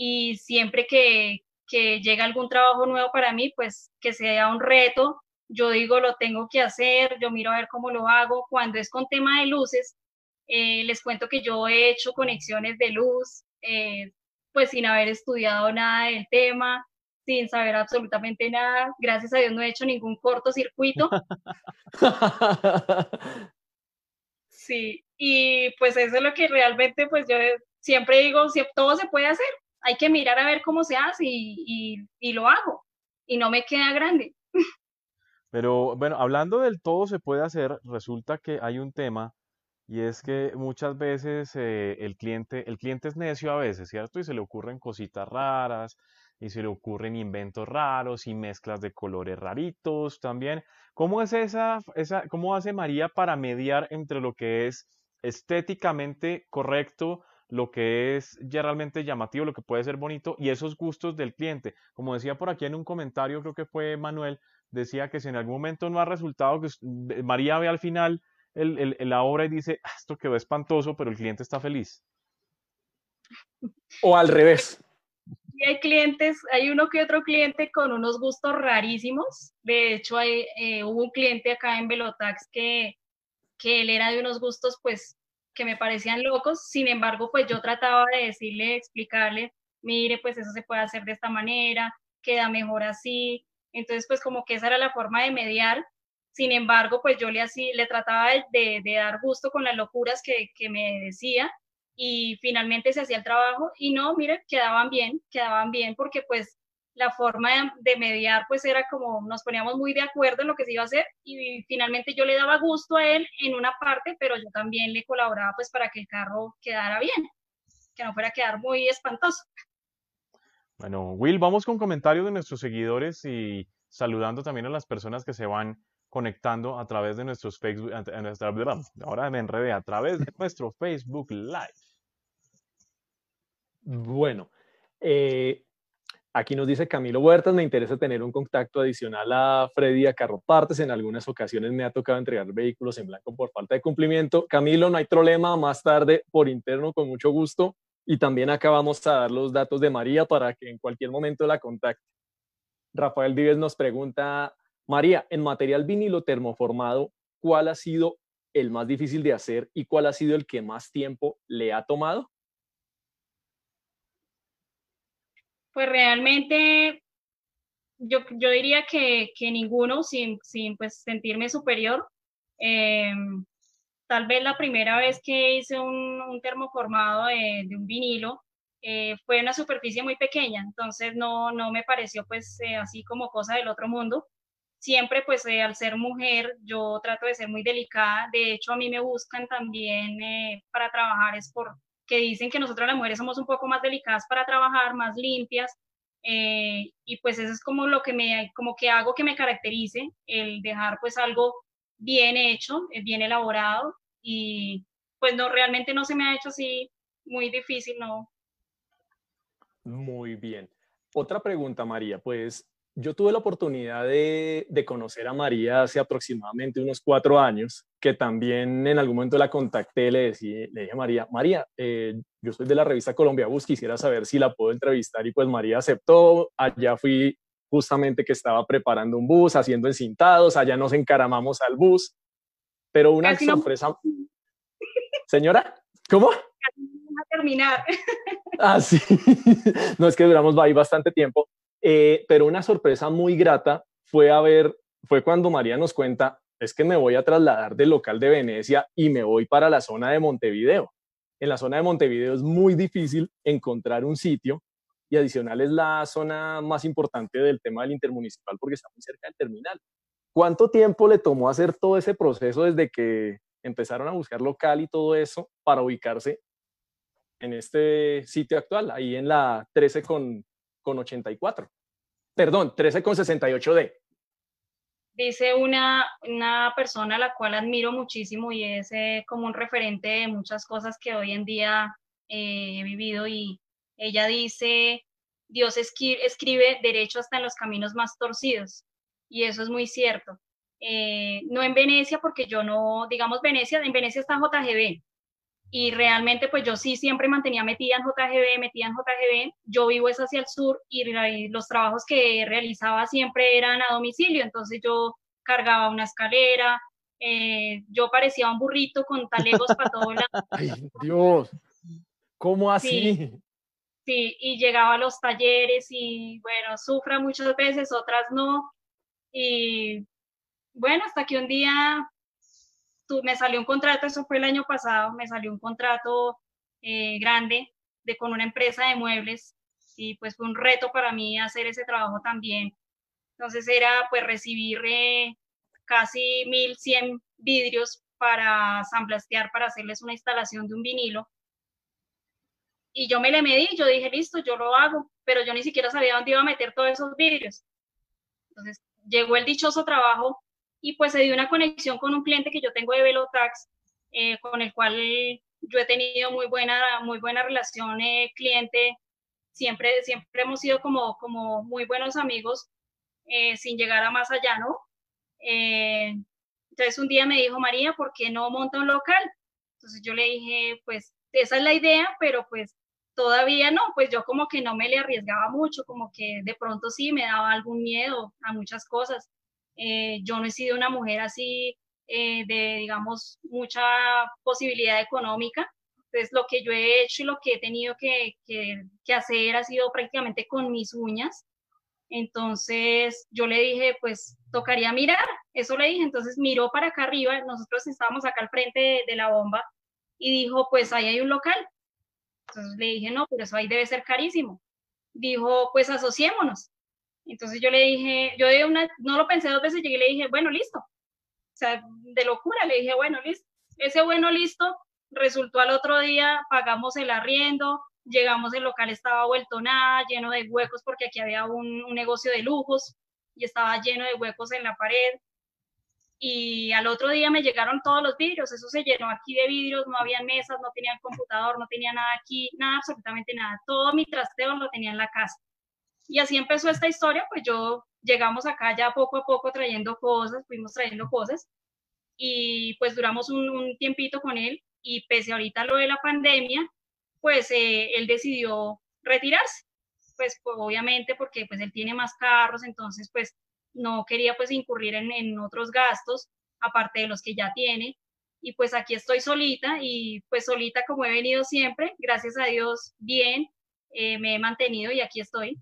y siempre que, que llega algún trabajo nuevo para mí, pues que sea un reto, yo digo, lo tengo que hacer, yo miro a ver cómo lo hago. Cuando es con tema de luces, eh, les cuento que yo he hecho conexiones de luz, eh, pues sin haber estudiado nada del tema, sin saber absolutamente nada. Gracias a Dios no he hecho ningún cortocircuito. Sí, y pues eso es lo que realmente pues yo siempre digo, si todo se puede hacer, hay que mirar a ver cómo se hace y, lo hago y no me queda grande. Pero bueno, hablando del todo se puede hacer, resulta que hay un tema y es que muchas veces eh, el cliente, el cliente es necio a veces, ¿cierto? Y se le ocurren cositas raras, y se le ocurren inventos raros y mezclas de colores raritos también. ¿Cómo es esa, esa, cómo hace María para mediar entre lo que es estéticamente correcto, lo que es ya realmente llamativo, lo que puede ser bonito y esos gustos del cliente? Como decía por aquí en un comentario, creo que fue Manuel, decía que si en algún momento no ha resultado, que María ve al final el, la obra y dice, ah, esto quedó espantoso, pero el cliente está feliz. O al revés. Y hay clientes, hay uno que otro cliente con unos gustos rarísimos. De hecho, hay, eh, hubo un cliente acá en Velotax que, que él era de unos gustos, pues, que me parecían locos. Sin embargo, pues yo trataba de decirle, explicarle, mire, pues eso se puede hacer de esta manera, queda mejor así. Entonces, pues como que esa era la forma de mediar sin embargo, pues yo le, así, le trataba de, dar gusto con las locuras que, que, me decía y finalmente se hacía el trabajo y no, mire, quedaban bien, quedaban bien porque pues la forma de, mediar pues era como nos poníamos muy de acuerdo en lo que se iba a hacer y finalmente yo le daba gusto a él en una parte, pero yo también le colaboraba pues para que el carro quedara bien, que no fuera a quedar muy espantoso. Bueno, Will, vamos con comentarios de nuestros seguidores y saludando también a las personas que se van conectando a través de nuestros Facebook, ahora me enredé, a través de nuestro Facebook Live. Bueno, eh, aquí nos dice Camilo Huertas, me interesa tener un contacto adicional a Freddy a Carro Partes. En algunas ocasiones me ha tocado entregar vehículos en blanco por falta de cumplimiento. Camilo, no hay problema, más tarde por interno con mucho gusto. Y también acá vamos a dar los datos de María para que en cualquier momento la contacte. Rafael Vives nos pregunta, María, en material vinilo termoformado, ¿cuál ha sido el más difícil de hacer y cuál ha sido el que más tiempo le ha tomado? Pues realmente yo, yo diría que, que ninguno, sin, sin, pues sentirme superior. Em, tal vez la primera vez que hice un, un termoformado de, de, un vinilo eh, fue una superficie muy pequeña, entonces no, no me pareció pues eh, así como cosa del otro mundo. Siempre pues eh, al ser mujer yo trato de ser muy delicada, de hecho a mí me buscan también para trabajar es por que dicen que nosotros las mujeres somos un poco más delicadas para trabajar, más limpias, y pues eso es como lo que me, como que hago que me caracterice, el dejar pues algo bien hecho, bien elaborado, y pues no, realmente no se me ha hecho así muy difícil, no, muy bien. Otra pregunta, María. Pues yo tuve la oportunidad de, conocer a María hace aproximadamente unos cuatro años, que también en algún momento la contacté, le, le dije a María, María, eh, yo soy de la revista Colombia Bus, quisiera saber si la puedo entrevistar y pues María aceptó, allá fui justamente que estaba preparando un bus, haciendo encintados, allá nos encaramamos al bus, pero una sorpresa... Señora, ¿cómo? a terminar. Ah, sí. no es que duramos ahí bastante tiempo, eh, pero una sorpresa muy grata fue a ver, fue cuando María nos cuenta, es que me voy a trasladar del local de Venecia y me voy para la zona de Montevideo. En la zona de Montevideo es muy difícil encontrar un sitio y adicional es la zona más importante del tema del intermunicipal porque está muy cerca del terminal. ¿Cuánto tiempo le tomó hacer todo ese proceso desde que empezaron a buscar local y todo eso para ubicarse en este sitio actual, ahí en la 13 con, con 84. Perdón, 13 con 68D. Dice una, una persona a la cual admiro muchísimo y es eh, como un referente de muchas cosas que hoy en día eh, he vivido y ella dice, Dios escribe derecho hasta en los caminos más torcidos y eso es muy cierto. Eh, no en Venecia, porque yo no, digamos Venecia, en Venecia está JGB, y realmente pues yo sí siempre mantenía metida en JGB, metida en JGB, yo vivo es hacia el sur y los trabajos que realizaba siempre eran a domicilio, entonces yo cargaba una escalera, eh, yo parecía un burrito con talegos para todo lado. ¡Ay, Dios! ¿Cómo así? Sí, y llegaba a los talleres y bueno, sufra muchas veces, otras no. Y bueno, hasta que un día me salió un contrato, eso fue el año pasado, me salió un contrato eh, grande de, con una empresa de muebles y pues fue un reto para mí hacer ese trabajo también. Entonces era pues recibir eh, casi 1100 vidrios para samblastear, para hacerles una instalación de un vinilo. Y yo me le medí, yo dije, listo, yo lo hago, pero yo ni siquiera sabía dónde iba a meter todos esos vidrios. Entonces llegó el dichoso trabajo y pues se dio una conexión con un cliente que yo tengo de Velotax, eh, con el cual yo he tenido muy buena, muy buena relación eh, cliente, siempre, siempre hemos sido como, como muy buenos amigos, eh, sin llegar a más allá, ¿no? entonces un día me dijo, María, ¿por qué no monta un local? Entonces yo le dije, pues esa es la idea, pero pues todavía no, pues yo como que no me le arriesgaba mucho, como que de pronto sí me daba algún miedo a muchas cosas. Eh, yo no he sido una mujer así eh, de, digamos, mucha posibilidad económica. Entonces, lo que yo he hecho y lo que he tenido que, que, hacer ha sido prácticamente con mis uñas. Entonces, yo le dije, pues, tocaría mirar. Eso le dije. Entonces, miró para acá arriba. Nosotros estábamos acá al frente de, de la bomba y dijo, pues, ahí hay un local. Entonces le dije, no, pero eso ahí debe ser carísimo. Dijo, pues asociémonos. Entonces yo le dije, yo de una, no lo pensé dos veces, llegué y le dije, bueno, listo. O sea, de locura, le dije, bueno, listo. Ese bueno, listo, resultó al otro día, pagamos el arriendo, llegamos, el local estaba vuelto nada, lleno de huecos porque aquí había un, negocio de lujos y estaba lleno de huecos en la pared. Y al otro día me llegaron todos los vidrios, eso se llenó aquí de vidrios, no había mesas, no tenía el computador, no tenía nada aquí, nada, absolutamente nada. Todo mi trasteo lo tenía en la casa. Y así empezó esta historia, pues yo llegamos acá ya poco a poco trayendo cosas, fuimos trayendo cosas y pues duramos un, tiempito con él y pese ahorita lo de la pandemia, pues eh, él decidió retirarse, pues, pues, obviamente porque pues él tiene más carros, entonces pues no quería pues incurrir en, en otros gastos aparte de los que ya tiene y pues aquí estoy solita y pues solita como he venido siempre, gracias a Dios bien, eh, me he mantenido y aquí estoy.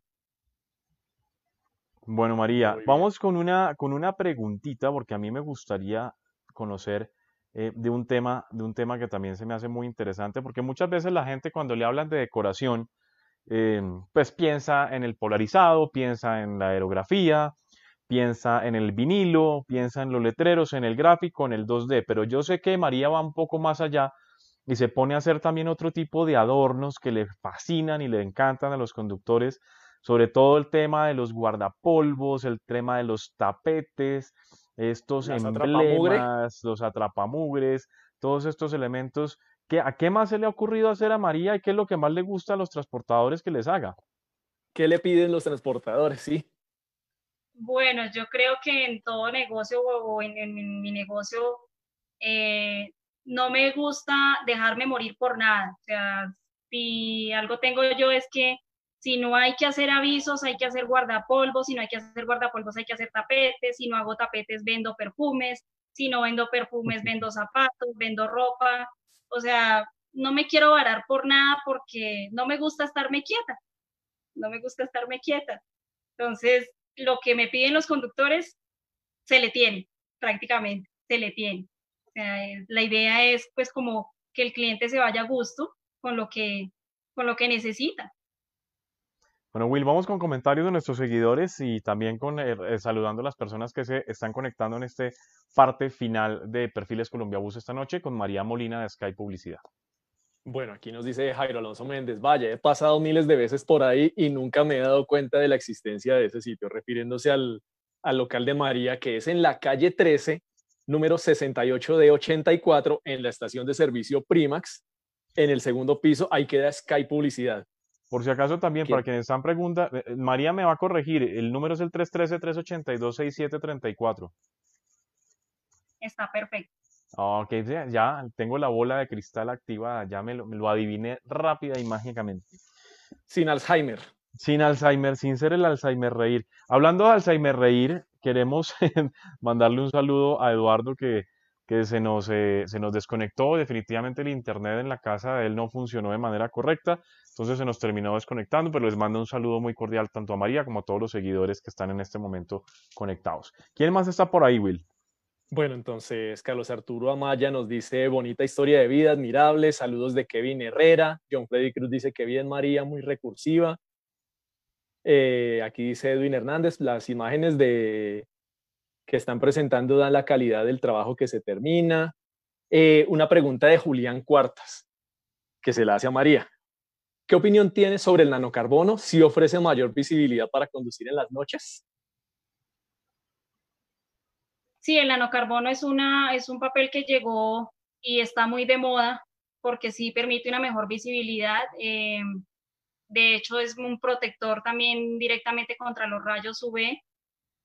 Bueno, María, vamos con una, con una preguntita, porque a mí me gustaría conocer eh, de, un tema, de un tema que también se me hace muy interesante, porque muchas veces la gente cuando le hablan de decoración, eh, pues piensa en el polarizado, piensa en la aerografía, piensa en el vinilo, piensa en los letreros, en el gráfico, en el 2D, pero yo sé que María va un poco más allá y se pone a hacer también otro tipo de adornos que le fascinan y le encantan a los conductores sobre todo el tema de los guardapolvos, el tema de los tapetes, estos emblemas, los atrapamugres, todos estos elementos. ¿qué, ¿A qué más se le ha ocurrido hacer a María y qué es lo que más le gusta a los transportadores que les haga? ¿Qué le piden los transportadores? Sí. Bueno, yo creo que en todo negocio o en, mi negocio eh, no me gusta dejarme morir por nada. O sea, si algo tengo yo es que si no hay que hacer avisos, hay que hacer guardapolvos, si no hay que hacer guardapolvos, hay que hacer tapetes, si no hago tapetes, vendo perfumes, si no vendo perfumes, vendo zapatos, vendo ropa, o sea, no me quiero varar por nada porque no me gusta estarme quieta, no me gusta estarme quieta. Entonces, lo que me piden los conductores, se le tiene, prácticamente, se le tiene. O sea, la idea es pues como que el cliente se vaya a gusto con lo que, con lo que necesita. Bueno, Will, vamos con comentarios de nuestros seguidores y también con eh, eh, saludando a las personas que se están conectando en este parte final de Perfiles Colombia Bus esta noche con María Molina de Sky Publicidad. Bueno, aquí nos dice Jairo Alonso Méndez, vaya, he pasado miles de veces por ahí y nunca me he dado cuenta de la existencia de ese sitio, refiriéndose al, al local de María, que es en la calle 13, número 68 de 84, en la estación de servicio Primax, en el segundo piso, ahí queda Sky Publicidad. Por si acaso también, para quienes están preguntando, eh, María me va a corregir, el número es el 313-382-6734. Está perfecto. Ok, ya, tengo la bola de cristal activada, ya me lo, adiviné rápida y mágicamente. Sin Alzheimer. Sin Alzheimer, sin ser el Alzheimer reír. Hablando de Alzheimer reír, queremos mandarle un saludo a Eduardo que, que se, nos, eh, se nos desconectó. Definitivamente el internet en la casa de él no funcionó de manera correcta. Entonces se nos terminó desconectando, pero les mando un saludo muy cordial tanto a María como a todos los seguidores que están en este momento conectados. ¿Quién más está por ahí, Will? Bueno, entonces Carlos Arturo Amaya nos dice bonita historia de vida, admirable, saludos de Kevin Herrera, John Freddy Cruz dice que bien María, muy recursiva. Eh, aquí dice Edwin Hernández, las imágenes de que están presentando dan la calidad del trabajo que se termina. Eh, una pregunta de Julián Cuartas, que se la hace a María. ¿Qué opinión tienes sobre el nanocarbono? ¿Si ofrece mayor visibilidad para conducir en las noches? Sí, el nanocarbono es, una, es un papel que llegó y está muy de moda porque sí permite una mejor visibilidad. Eh, de hecho, es un protector también directamente contra los rayos UV.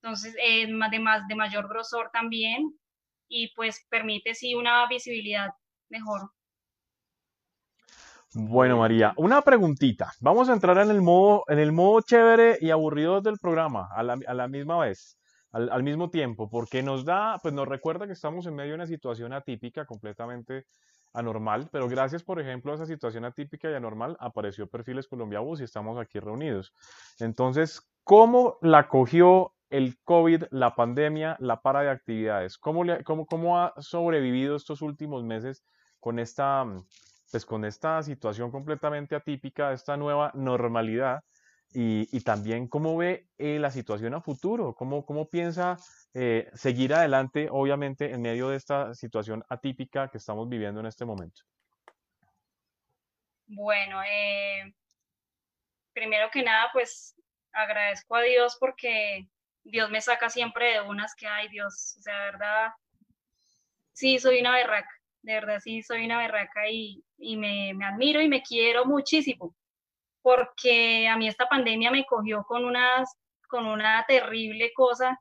Entonces, es de, más, de mayor grosor también y pues permite sí una visibilidad mejor. Bueno, María, una preguntita. Vamos a entrar en el modo, en el modo chévere y aburrido del programa a la, misma vez, al, mismo tiempo, porque nos da, pues nos recuerda que estamos en medio de una situación atípica, completamente anormal, pero gracias, por ejemplo, a esa situación atípica y anormal, apareció Perfiles Colombia Bus y estamos aquí reunidos. Entonces, ¿cómo la cogió el COVID, la pandemia, la para de actividades? ¿Cómo, cómo, cómo ha sobrevivido estos últimos meses con esta pues con esta situación completamente atípica, esta nueva normalidad, y, también cómo ve eh, la situación a futuro, cómo, cómo piensa eh, seguir adelante, obviamente, en medio de esta situación atípica que estamos viviendo en este momento. Bueno, eh, primero que nada, pues agradezco a Dios porque Dios me saca siempre de unas que hay, Dios, o sea, verdad, sí, soy una berraca, de verdad, sí, soy una berraca y, me, me admiro y me quiero muchísimo porque a mí esta pandemia me cogió con, unas, con una terrible cosa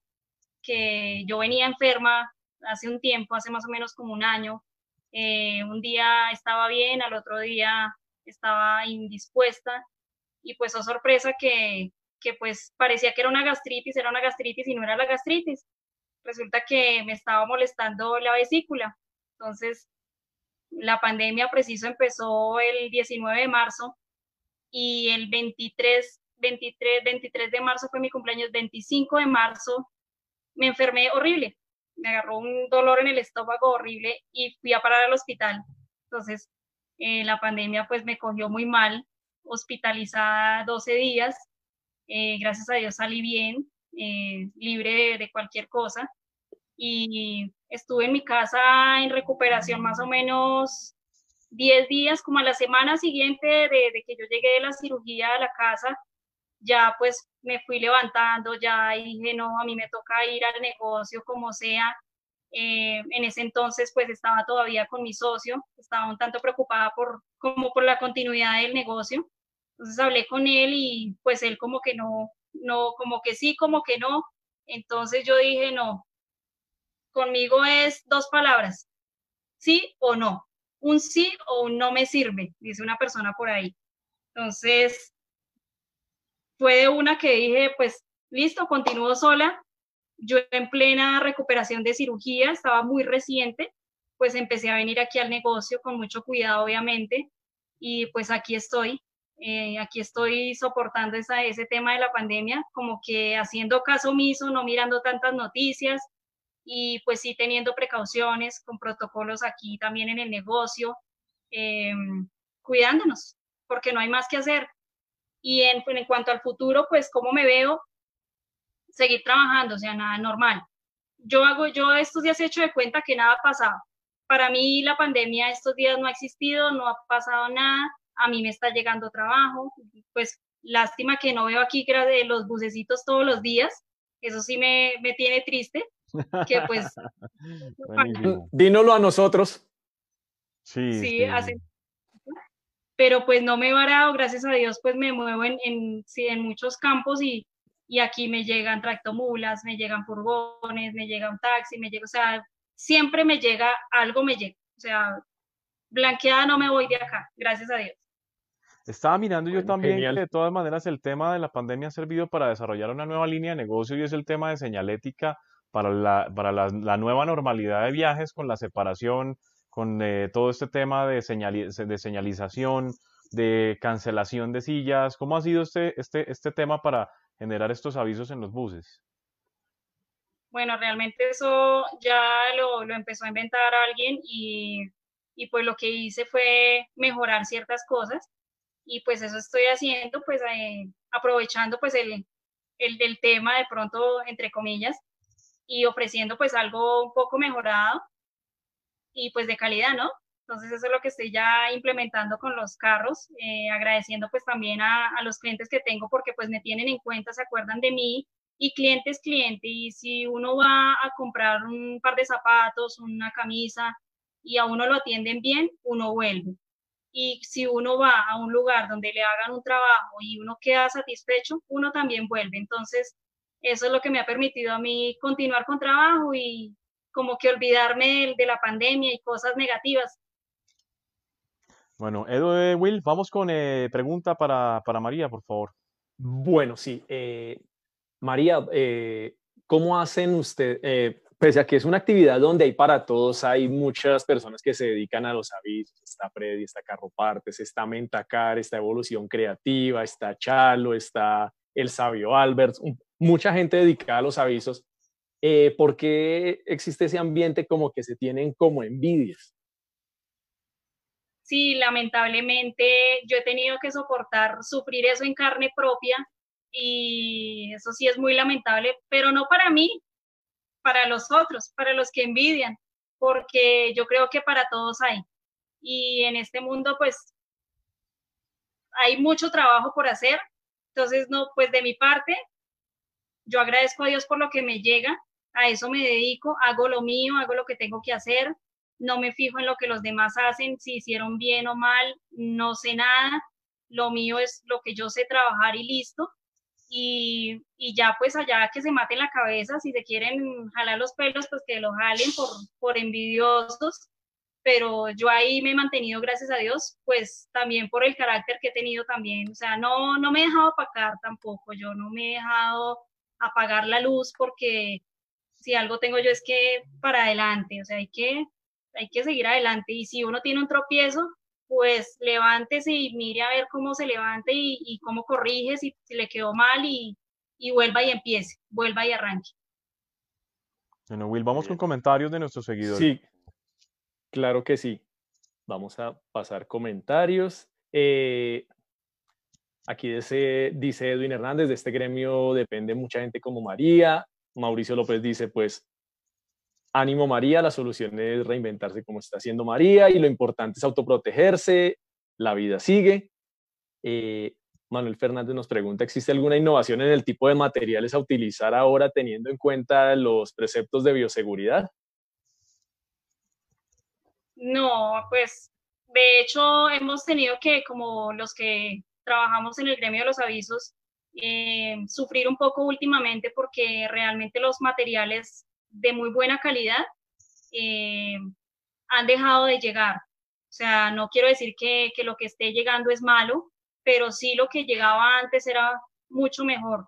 que yo venía enferma hace un tiempo, hace más o menos como un año. Eh, un día estaba bien, al otro día estaba indispuesta y pues, oh sorpresa que, que pues parecía que era una gastritis, era una gastritis y no era la gastritis. Resulta que me estaba molestando la vesícula. Entonces, la pandemia preciso empezó el 19 de marzo y el 23, 23, 23 de marzo fue mi cumpleaños, 25 de marzo me enfermé horrible, me agarró un dolor en el estómago horrible y fui a parar al hospital. Entonces, eh, la pandemia pues me cogió muy mal, hospitalizada 12 días, eh, gracias a Dios salí bien, eh, libre de, cualquier cosa y estuve en mi casa en recuperación más o menos 10 días, como a la semana siguiente de, que yo llegué de la cirugía a la casa, ya pues me fui levantando, ya dije, no, a mí me toca ir al negocio como sea. Eh, en ese entonces pues estaba todavía con mi socio, estaba un tanto preocupada por, como por la continuidad del negocio. Entonces hablé con él y pues él como que no, no, como que sí, como que no. Entonces yo dije, no, conmigo es dos palabras, sí o no un sí o un no me sirve, dice una persona por ahí. Entonces, fue de una que dije, pues listo, continúo sola. Yo en plena recuperación de cirugía, estaba muy reciente, pues empecé a venir aquí al negocio con mucho cuidado, obviamente, y pues aquí estoy. Eh, aquí estoy soportando esa, ese tema de la pandemia, como que haciendo caso omiso, no mirando tantas noticias, y pues sí teniendo precauciones con protocolos aquí también en el negocio, em, cuidándonos, porque no hay más que hacer. Y en, en cuanto al futuro, pues cómo me veo, seguir trabajando, o sea, nada normal. Yo hago, yo estos días he hecho de cuenta que nada ha pasado. Para mí la pandemia estos días no ha existido, no ha pasado nada, a mí me está llegando trabajo, pues lástima que no veo aquí los bucecitos todos los días, eso sí me, me tiene triste, que pues... Dínoslo a nosotros. Sí, sí, Pero pues no me he varado, gracias a Dios, pues me muevo en, en, en muchos campos y, y aquí me llegan tractomulas, me llegan furgones, me llega un taxi, me llega, o sea, siempre me llega, algo me llega, o sea, blanqueada no me voy de acá, gracias a Dios. Estaba mirando yo también que de todas maneras el tema de la pandemia ha servido para desarrollar una nueva línea de negocio y es el tema de señalética para la, para la, nueva normalidad de viajes con la separación, con eh, todo este tema de, de señalización, de cancelación de sillas. ¿Cómo ha sido este, este, este tema para generar estos avisos en los buses? Bueno, realmente eso ya lo, lo empezó a inventar alguien y, y, pues lo que hice fue mejorar ciertas cosas y pues eso estoy haciendo, pues eh, aprovechando pues el, el del tema de pronto, entre comillas, y ofreciendo pues algo un poco mejorado y pues de calidad, ¿no? Entonces eso es lo que estoy ya implementando con los carros, eh, agradeciendo pues también a, a, los clientes que tengo porque pues me tienen en cuenta, se acuerdan de mí y cliente es cliente y si uno va a comprar un par de zapatos, una camisa y a uno lo atienden bien, uno vuelve. Y si uno va a un lugar donde le hagan un trabajo y uno queda satisfecho, uno también vuelve. Entonces, eso es lo que me ha permitido a mí continuar con trabajo y como que olvidarme de, la pandemia y cosas negativas. Bueno, Edu, eh, Will, vamos con eh, pregunta para, para, María, por favor. Bueno, sí. Eh, María, ¿cómo hacen ustedes? Pese a que es una actividad donde hay para todos, hay muchas personas que se dedican a los avisos. Está Freddy, está Carro Partes, está Mentacar, está Evolución Creativa, está Chalo, está El Sabio Albert, mucha gente dedicada a los avisos, eh, ¿por qué existe ese ambiente como que se tienen como envidias? Sí, lamentablemente yo he tenido que soportar, sufrir eso en carne propia, y eso sí es muy lamentable, pero no para mí, para los otros, para los que envidian, porque yo creo que para todos hay. Y en este mundo, pues, hay mucho trabajo por hacer. Entonces, no, pues de mi parte, yo agradezco a Dios por lo que me llega, a eso me dedico, hago lo mío, hago lo que tengo que hacer, no me fijo en lo que los demás hacen, si hicieron bien o mal, no sé nada, lo mío es lo que yo sé trabajar y listo. Y, ya pues allá que se maten la cabeza, si se quieren jalar los pelos, pues que lo jalen por, por envidiosos, pero yo ahí me he mantenido, gracias a Dios, pues también por el carácter que he tenido también, o sea, no, no me he dejado apagar tampoco, yo no me he dejado apagar la luz porque si algo tengo yo es que para adelante, o sea, hay que, hay que seguir adelante y si uno tiene un tropiezo, pues levántese y mire a ver cómo se levante y, cómo corrige si, le quedó mal y, vuelva y empiece, vuelva y arranque. Bueno, Will, vamos con comentarios de nuestros seguidores. Sí, claro que sí. Vamos a pasar comentarios. Eh, aquí dice, dice Edwin Hernández, de este gremio depende mucha gente como María. Mauricio López dice, pues Ánimo María, la solución es reinventarse como está haciendo María y lo importante es autoprotegerse, la vida sigue. Eh, Manuel Fernández nos pregunta, ¿existe alguna innovación en el tipo de materiales a utilizar ahora teniendo en cuenta los preceptos de bioseguridad? No, pues de hecho hemos tenido que, como los que trabajamos en el gremio de los avisos, eh, sufrir un poco últimamente porque realmente los materiales de muy buena calidad eh, han dejado de llegar. O sea, no quiero decir que, lo que esté llegando es malo, pero sí lo que llegaba antes era mucho mejor.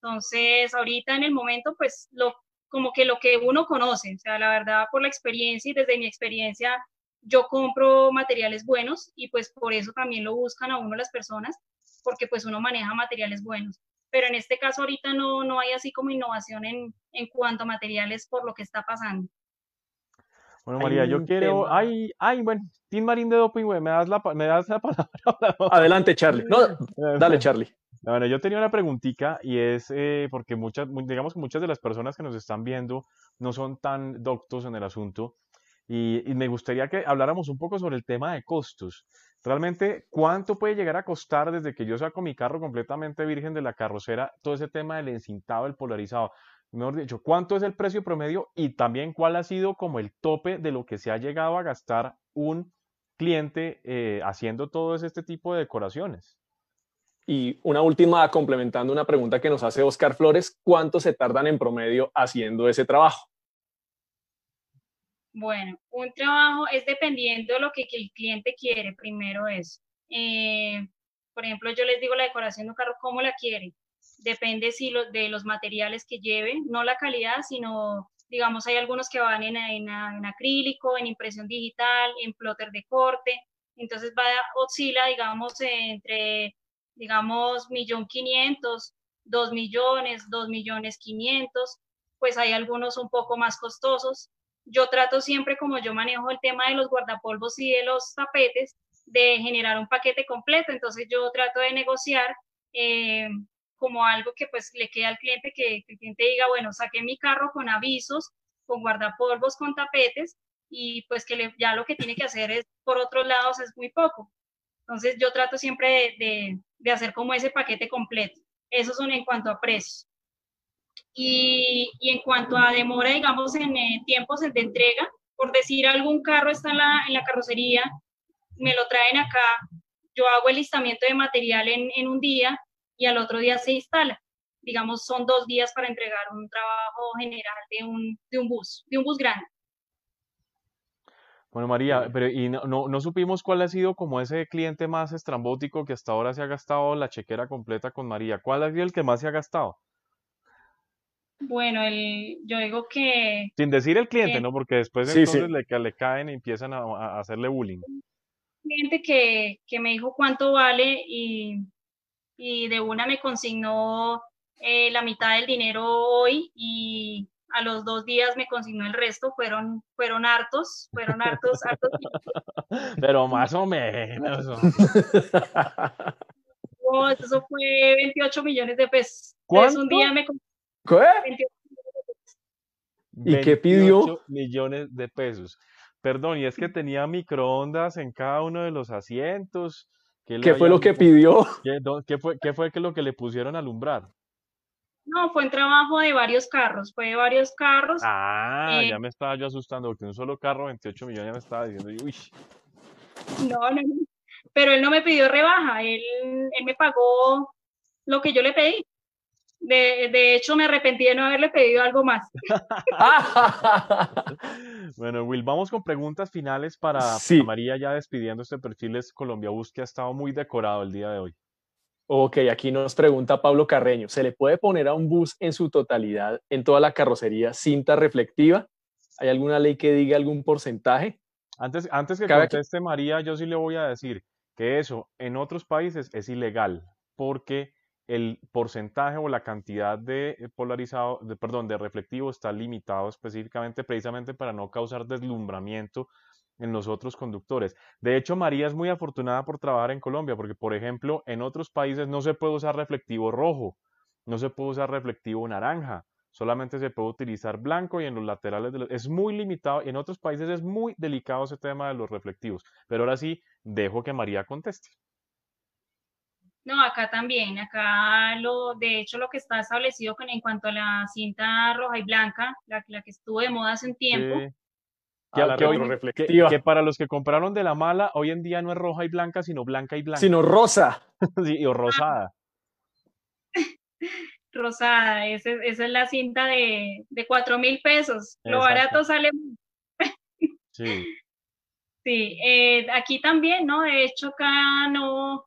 Entonces, ahorita en el momento, pues, lo, como que lo que uno conoce, o sea, la verdad, por la experiencia y desde mi experiencia, yo compro materiales buenos y pues por eso también lo buscan a uno las personas, porque pues uno maneja materiales buenos pero en este caso ahorita no, no hay así como innovación en, en cuanto a materiales por lo que está pasando. Bueno, María, yo quiero. Ay, ay, bueno, Team Marín de Doping, güey, me das la, me das la palabra. Adelante, Charlie. No, dale, Charlie. Bueno, yo tenía una preguntita y es eh, porque muchas, digamos que muchas de las personas que nos están viendo no son tan doctos en el asunto y, y me gustaría que habláramos un poco sobre el tema de costos. Realmente, ¿cuánto puede llegar a costar desde que yo saco mi carro completamente virgen de la carrocera todo ese tema del encintado, el polarizado? Mejor dicho, ¿cuánto es el precio promedio y también cuál ha sido como el tope de lo que se ha llegado a gastar un cliente eh, haciendo todo este tipo de decoraciones? Y una última, complementando una pregunta que nos hace Oscar Flores, ¿cuánto se tardan en promedio haciendo ese trabajo? Bueno, un trabajo es dependiendo de lo que el cliente quiere, primero es. Eh, por ejemplo, yo les digo la decoración de un carro, ¿cómo la quiere? Depende si lo, de los materiales que lleve, no la calidad, sino, digamos, hay algunos que van en, en, acrílico, en impresión digital, en plotter de corte, entonces va, oscila, digamos, entre, digamos, millón quinientos, dos millones, dos millones quinientos, pues hay algunos un poco más costosos, yo trato siempre, como yo manejo el tema de los guardapolvos y de los tapetes, de generar un paquete completo. Entonces yo trato de negociar eh, como algo que pues le quede al cliente, que, el cliente diga, bueno, saqué mi carro con avisos, con guardapolvos, con tapetes, y pues que ya lo que tiene que hacer es, por otros lados, es muy poco. Entonces yo trato siempre de, de hacer como ese paquete completo. Eso son en cuanto a precios. Y, en cuanto a demora, digamos, en eh, tiempos de entrega, por decir algún carro está en la, carrocería, me lo traen acá, yo hago el listamiento de material en, un día y al otro día se instala. Digamos, son dos días para entregar un trabajo general de un, de un bus, de un bus grande. Bueno, María, pero y no, no, supimos cuál ha sido como ese cliente más estrambótico que hasta ahora se ha gastado la chequera completa con María. ¿Cuál ha sido el que más se ha gastado? Bueno, el, yo digo que... Sin decir el cliente, ¿no? Porque después entonces Le, le, caen y empiezan a, hacerle bullying. Un cliente que, que, me dijo cuánto vale y, y de una me consignó eh, la mitad del dinero hoy y a los dos días me consignó el resto, fueron, fueron hartos, fueron hartos, hartos. Pero más o menos. Oh, eso fue 28 millones de pesos. ¿Cuánto? un día me compré ¿Qué? 28 ¿Y qué pidió? 28 millones de pesos. Perdón, y es que tenía microondas en cada uno de los asientos. que ¿Qué fue lo que pidió? ¿Qué, fue, qué fue que lo que le pusieron a alumbrar? No, fue un trabajo de varios carros, fue de varios carros. Ah, Eh, ya me estaba yo asustando porque un solo carro, 28 millones, ya me estaba diciendo, yo, uy, No, no, no. Pero él no me pidió rebaja, él, él me pagó lo que yo le pedí. De, de hecho, me arrepentí de no haberle pedido algo más. Bueno, Will, vamos con preguntas finales para. María ya despidiendo este perfil es Colombia Bus que ha estado muy decorado el día de hoy. Ok, aquí nos pregunta Pablo Carreño, ¿se le puede poner a un bus en su totalidad, en toda la carrocería, cinta reflectiva? ¿Hay alguna ley que diga algún porcentaje? Antes, antes que Cabe aquí- conteste María, yo sí le voy a decir que eso en otros países es ilegal porque el porcentaje o la cantidad de eh, polarizado, de, perdón, de reflectivo está limitado específicamente precisamente para no causar deslumbramiento en los otros conductores. De hecho, María es muy afortunada por trabajar en Colombia porque, por ejemplo, en otros países no se puede usar reflectivo rojo, no se puede usar reflectivo naranja, solamente se puede utilizar blanco y en los laterales de los- es muy limitado. En otros países es muy delicado ese tema de los reflectivos. Pero ahora sí, dejo que María conteste. No, acá también, acá lo, de hecho lo que está establecido con, en cuanto a la cinta roja y blanca, la, la que estuvo de moda hace un tiempo, A que- la que hoy- que para los que compraron de la mala, hoy en día no es roja y blanca, sino blanca y blanca. Sino rosa. Sí, o rosada. rosada, ese- esa es la cinta de, de 4 mil pesos. Lo barato sale Sí. Sí, eh, aquí también, ¿no? De hecho, acá no,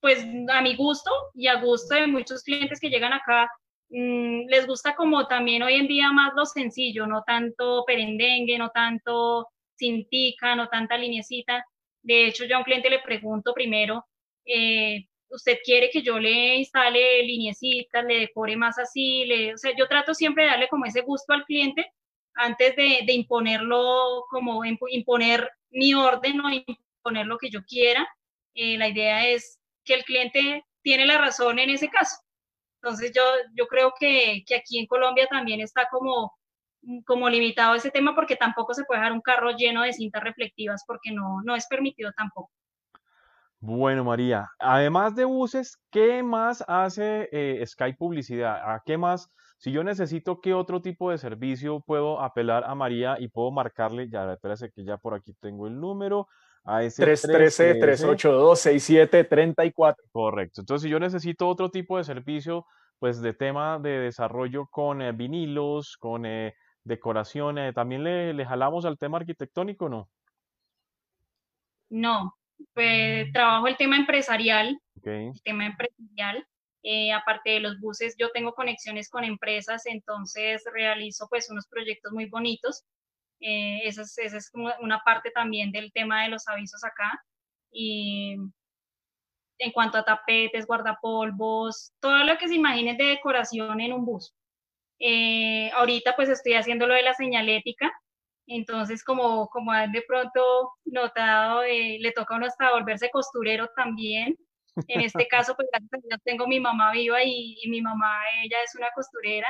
pues a mi gusto y a gusto de muchos clientes que llegan acá, mm, les gusta como también hoy en día más lo sencillo, no tanto perendengue, no tanto cintica, no tanta linecita. De hecho, yo a un cliente le pregunto primero, eh, ¿usted quiere que yo le instale linecitas, le decore más así? Le, o sea, yo trato siempre de darle como ese gusto al cliente antes de, de imponerlo, como impo- imponer mi orden o imponer lo que yo quiera. Eh, la idea es que el cliente tiene la razón en ese caso. Entonces yo, yo creo que, que aquí en Colombia también está como, como limitado ese tema porque tampoco se puede dejar un carro lleno de cintas reflectivas porque no, no es permitido tampoco. Bueno, María, además de buses, ¿qué más hace eh, Sky Publicidad? ¿A qué más? Si yo necesito, ¿qué otro tipo de servicio puedo apelar a María y puedo marcarle? Ya, espérese que ya por aquí tengo el número. A ese 313-382-6734. Correcto. Entonces, si yo necesito otro tipo de servicio, pues de tema de desarrollo con eh, vinilos, con eh, decoración, eh, ¿también le, le jalamos al tema arquitectónico o no? No, pues trabajo el tema empresarial, Ok. el tema empresarial. Eh, aparte de los buses, yo tengo conexiones con empresas, entonces realizo pues unos proyectos muy bonitos. Eh, esa es, esa es como una parte también del tema de los avisos acá. Y en cuanto a tapetes, guardapolvos, todo lo que se imaginen de decoración en un bus. Eh, ahorita pues estoy haciendo lo de la señalética, entonces como, como han de pronto notado, eh, le toca a uno hasta volverse costurero también. En este caso, pues gracias a Dios tengo mi mamá viva y, y mi mamá, ella es una costurera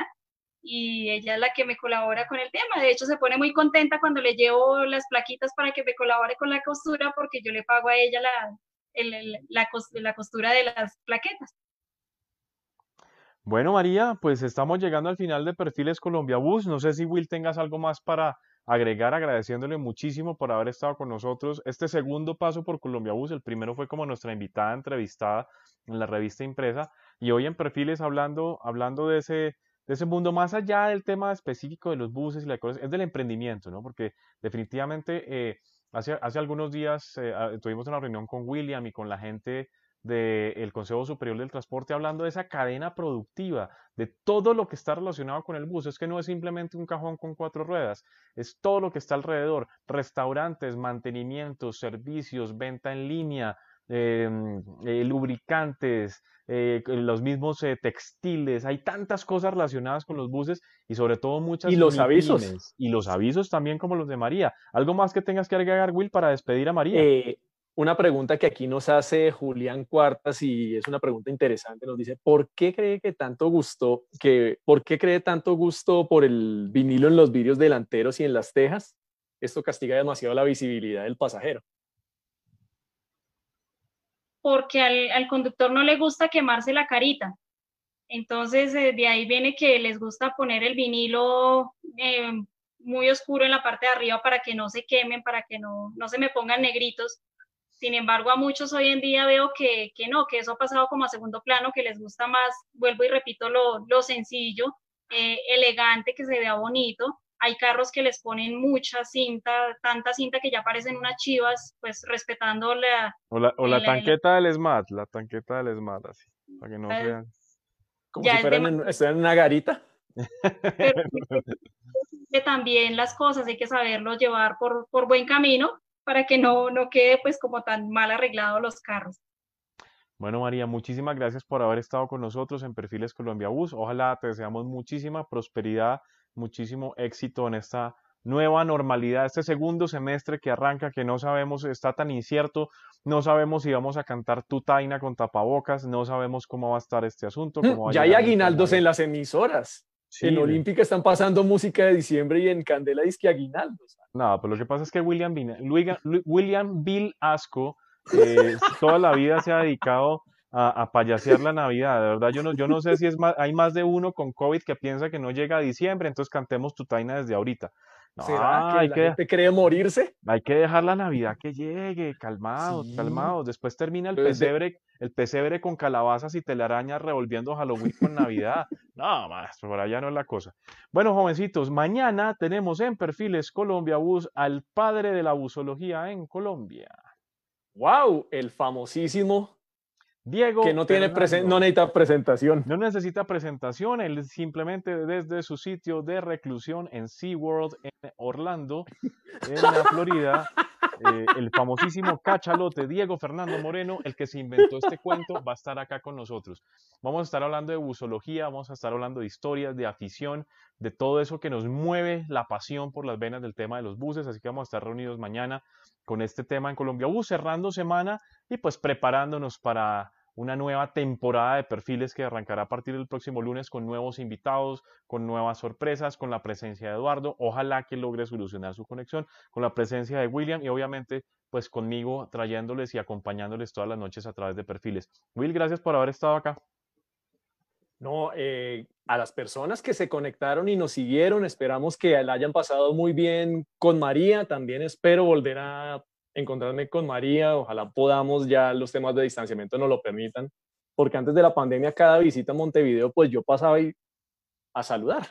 y ella es la que me colabora con el tema. De hecho, se pone muy contenta cuando le llevo las plaquitas para que me colabore con la costura porque yo le pago a ella la, el- la, la costura de las plaquetas. Bueno, María, pues estamos llegando al final de Perfiles Colombia Bus. No sé si Will tengas algo más para agregar, agradeciéndole muchísimo por haber estado con nosotros. Este segundo paso por Colombia Bus, el primero fue como nuestra invitada entrevistada en la revista impresa y hoy en Perfiles hablando, hablando de ese, de ese mundo más allá del tema específico de los buses y la cosa, es del emprendimiento, ¿no? Porque definitivamente eh, hace, hace algunos días eh, ah, tuvimos una reunión con William y con la gente del Consejo Superior del Transporte hablando de esa cadena productiva, de todo lo que está relacionado con el bus. Es que no es simplemente un cajón con cuatro ruedas, es todo lo que está alrededor, restaurantes, mantenimiento, servicios, venta en línea, eh, eh, lubricantes, eh, los mismos eh, textiles, hay tantas cosas relacionadas con los buses y sobre todo muchas Y los avisos. Y los avisos también como los de María. ¿Algo más que tengas que agregar, Will, para despedir a María? Una pregunta que aquí nos hace Julián Cuartas y es una pregunta interesante. Nos dice, ¿por qué cree que tanto gusto, que, por qué cree tanto gusto por el vinilo en los vidrios delanteros y en las tejas? Esto castiga demasiado la visibilidad del pasajero. Porque al, conductor no le gusta quemarse la carita. Entonces, eh, de ahí viene que les gusta poner el vinilo eh, muy oscuro en la parte de arriba para que no se quemen, para que no, no se me pongan negritos sin embargo, a muchos hoy en día veo que, no, que eso ha pasado como a segundo plano, que les gusta más, vuelvo y repito, lo, sencillo, eh, elegante, que se vea bonito. Hay carros que les ponen mucha cinta, tanta cinta que ya parecen unas chivas, pues respetando la... O la, o la tanqueta del SMAT, la tanqueta del SMAT, así, para que no pues, vean. Como si fueran en, una garita. que también las cosas hay que saberlo llevar por, por buen camino para que no, no quede pues como tan mal arreglado los carros. Bueno, María, muchísimas gracias por haber estado con nosotros en Perfiles Colombia Bus. Ojalá te deseamos muchísima prosperidad, muchísimo éxito en esta nueva normalidad, este segundo semestre que arranca, que no sabemos, está tan incierto, no sabemos si vamos a cantar tu taina con tapabocas, no sabemos cómo va a estar este asunto. ya hay aguinaldos en las emisoras en Olímpica están pasando música de diciembre y en Candela disque aguinaldos. No, pero lo que pasa es que William, William Bill Asco eh, toda la vida se ha dedicado a, payasear la Navidad. De verdad, yo no, yo no sé si es más, hay más de uno con COVID que piensa que no llega a diciembre, entonces cantemos tu taina desde ahorita. ¿Será que hay la que, gente cree morirse? Hay que dejar la Navidad que llegue, calmados, calmados. Después termina el pesebre, el pesebre con calabazas y telarañas revolviendo Halloween con Navidad. no, más, por allá no es la cosa. Bueno, jovencitos, mañana tenemos en Perfiles Colombia Bus al padre de la busología en Colombia. ¡Wow! El famosísimo Diego. Que no, tiene no necesita presentación. No necesita presentación, él simplemente desde su sitio de reclusión en SeaWorld en Orlando, en la Florida, eh, el famosísimo cachalote Diego Fernando Moreno, el que se inventó este cuento, va a estar acá con nosotros. Vamos a estar hablando de busología, vamos a estar hablando de historias, de afición, de todo eso que nos mueve la pasión por las venas del tema de los buses, así que vamos a estar reunidos mañana con este tema en Colombia Bus, cerrando semana y pues preparándonos para una nueva temporada de perfiles que arrancará a partir del próximo lunes con nuevos invitados, con nuevas sorpresas, con la presencia de Eduardo. Ojalá que logre solucionar su conexión, con la presencia de William y obviamente pues conmigo trayéndoles y acompañándoles todas las noches a través de perfiles. Will, gracias por haber estado acá. No, eh, a las personas que se conectaron y nos siguieron, esperamos que la hayan pasado muy bien con María. También espero volver a encontrarme con María, ojalá podamos ya los temas de distanciamiento nos lo permitan, porque antes de la pandemia cada visita a Montevideo pues yo pasaba ahí a saludar.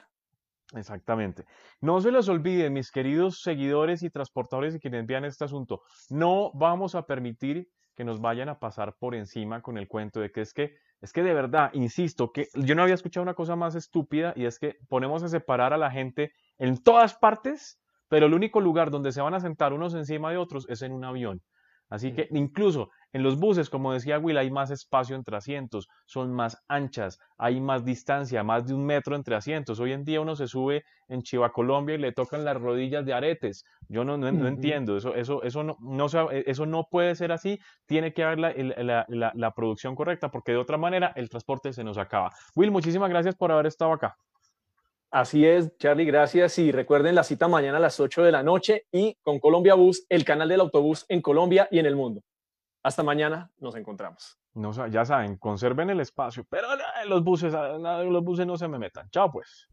Exactamente. No se les olvide, mis queridos seguidores y transportadores y quienes vean este asunto, no vamos a permitir que nos vayan a pasar por encima con el cuento de que es que, es que de verdad, insisto, que yo no había escuchado una cosa más estúpida y es que ponemos a separar a la gente en todas partes pero el único lugar donde se van a sentar unos encima de otros es en un avión. Así que incluso en los buses, como decía Will, hay más espacio entre asientos, son más anchas, hay más distancia, más de un metro entre asientos. Hoy en día uno se sube en Chiva, Colombia y le tocan las rodillas de aretes. Yo no, no, entiendo, eso, eso, eso, no, no, eso no puede ser así, tiene que haber la, la, la producción correcta, porque de otra manera el transporte se nos acaba. Will, muchísimas gracias por haber estado acá. Así es, Charlie, gracias. Y recuerden la cita mañana a las 8 de la noche y con Colombia Bus, el canal del autobús en Colombia y en el mundo. Hasta mañana, nos encontramos. No, ya saben, conserven el espacio, pero los buses, los buses no se me metan. Chao, pues.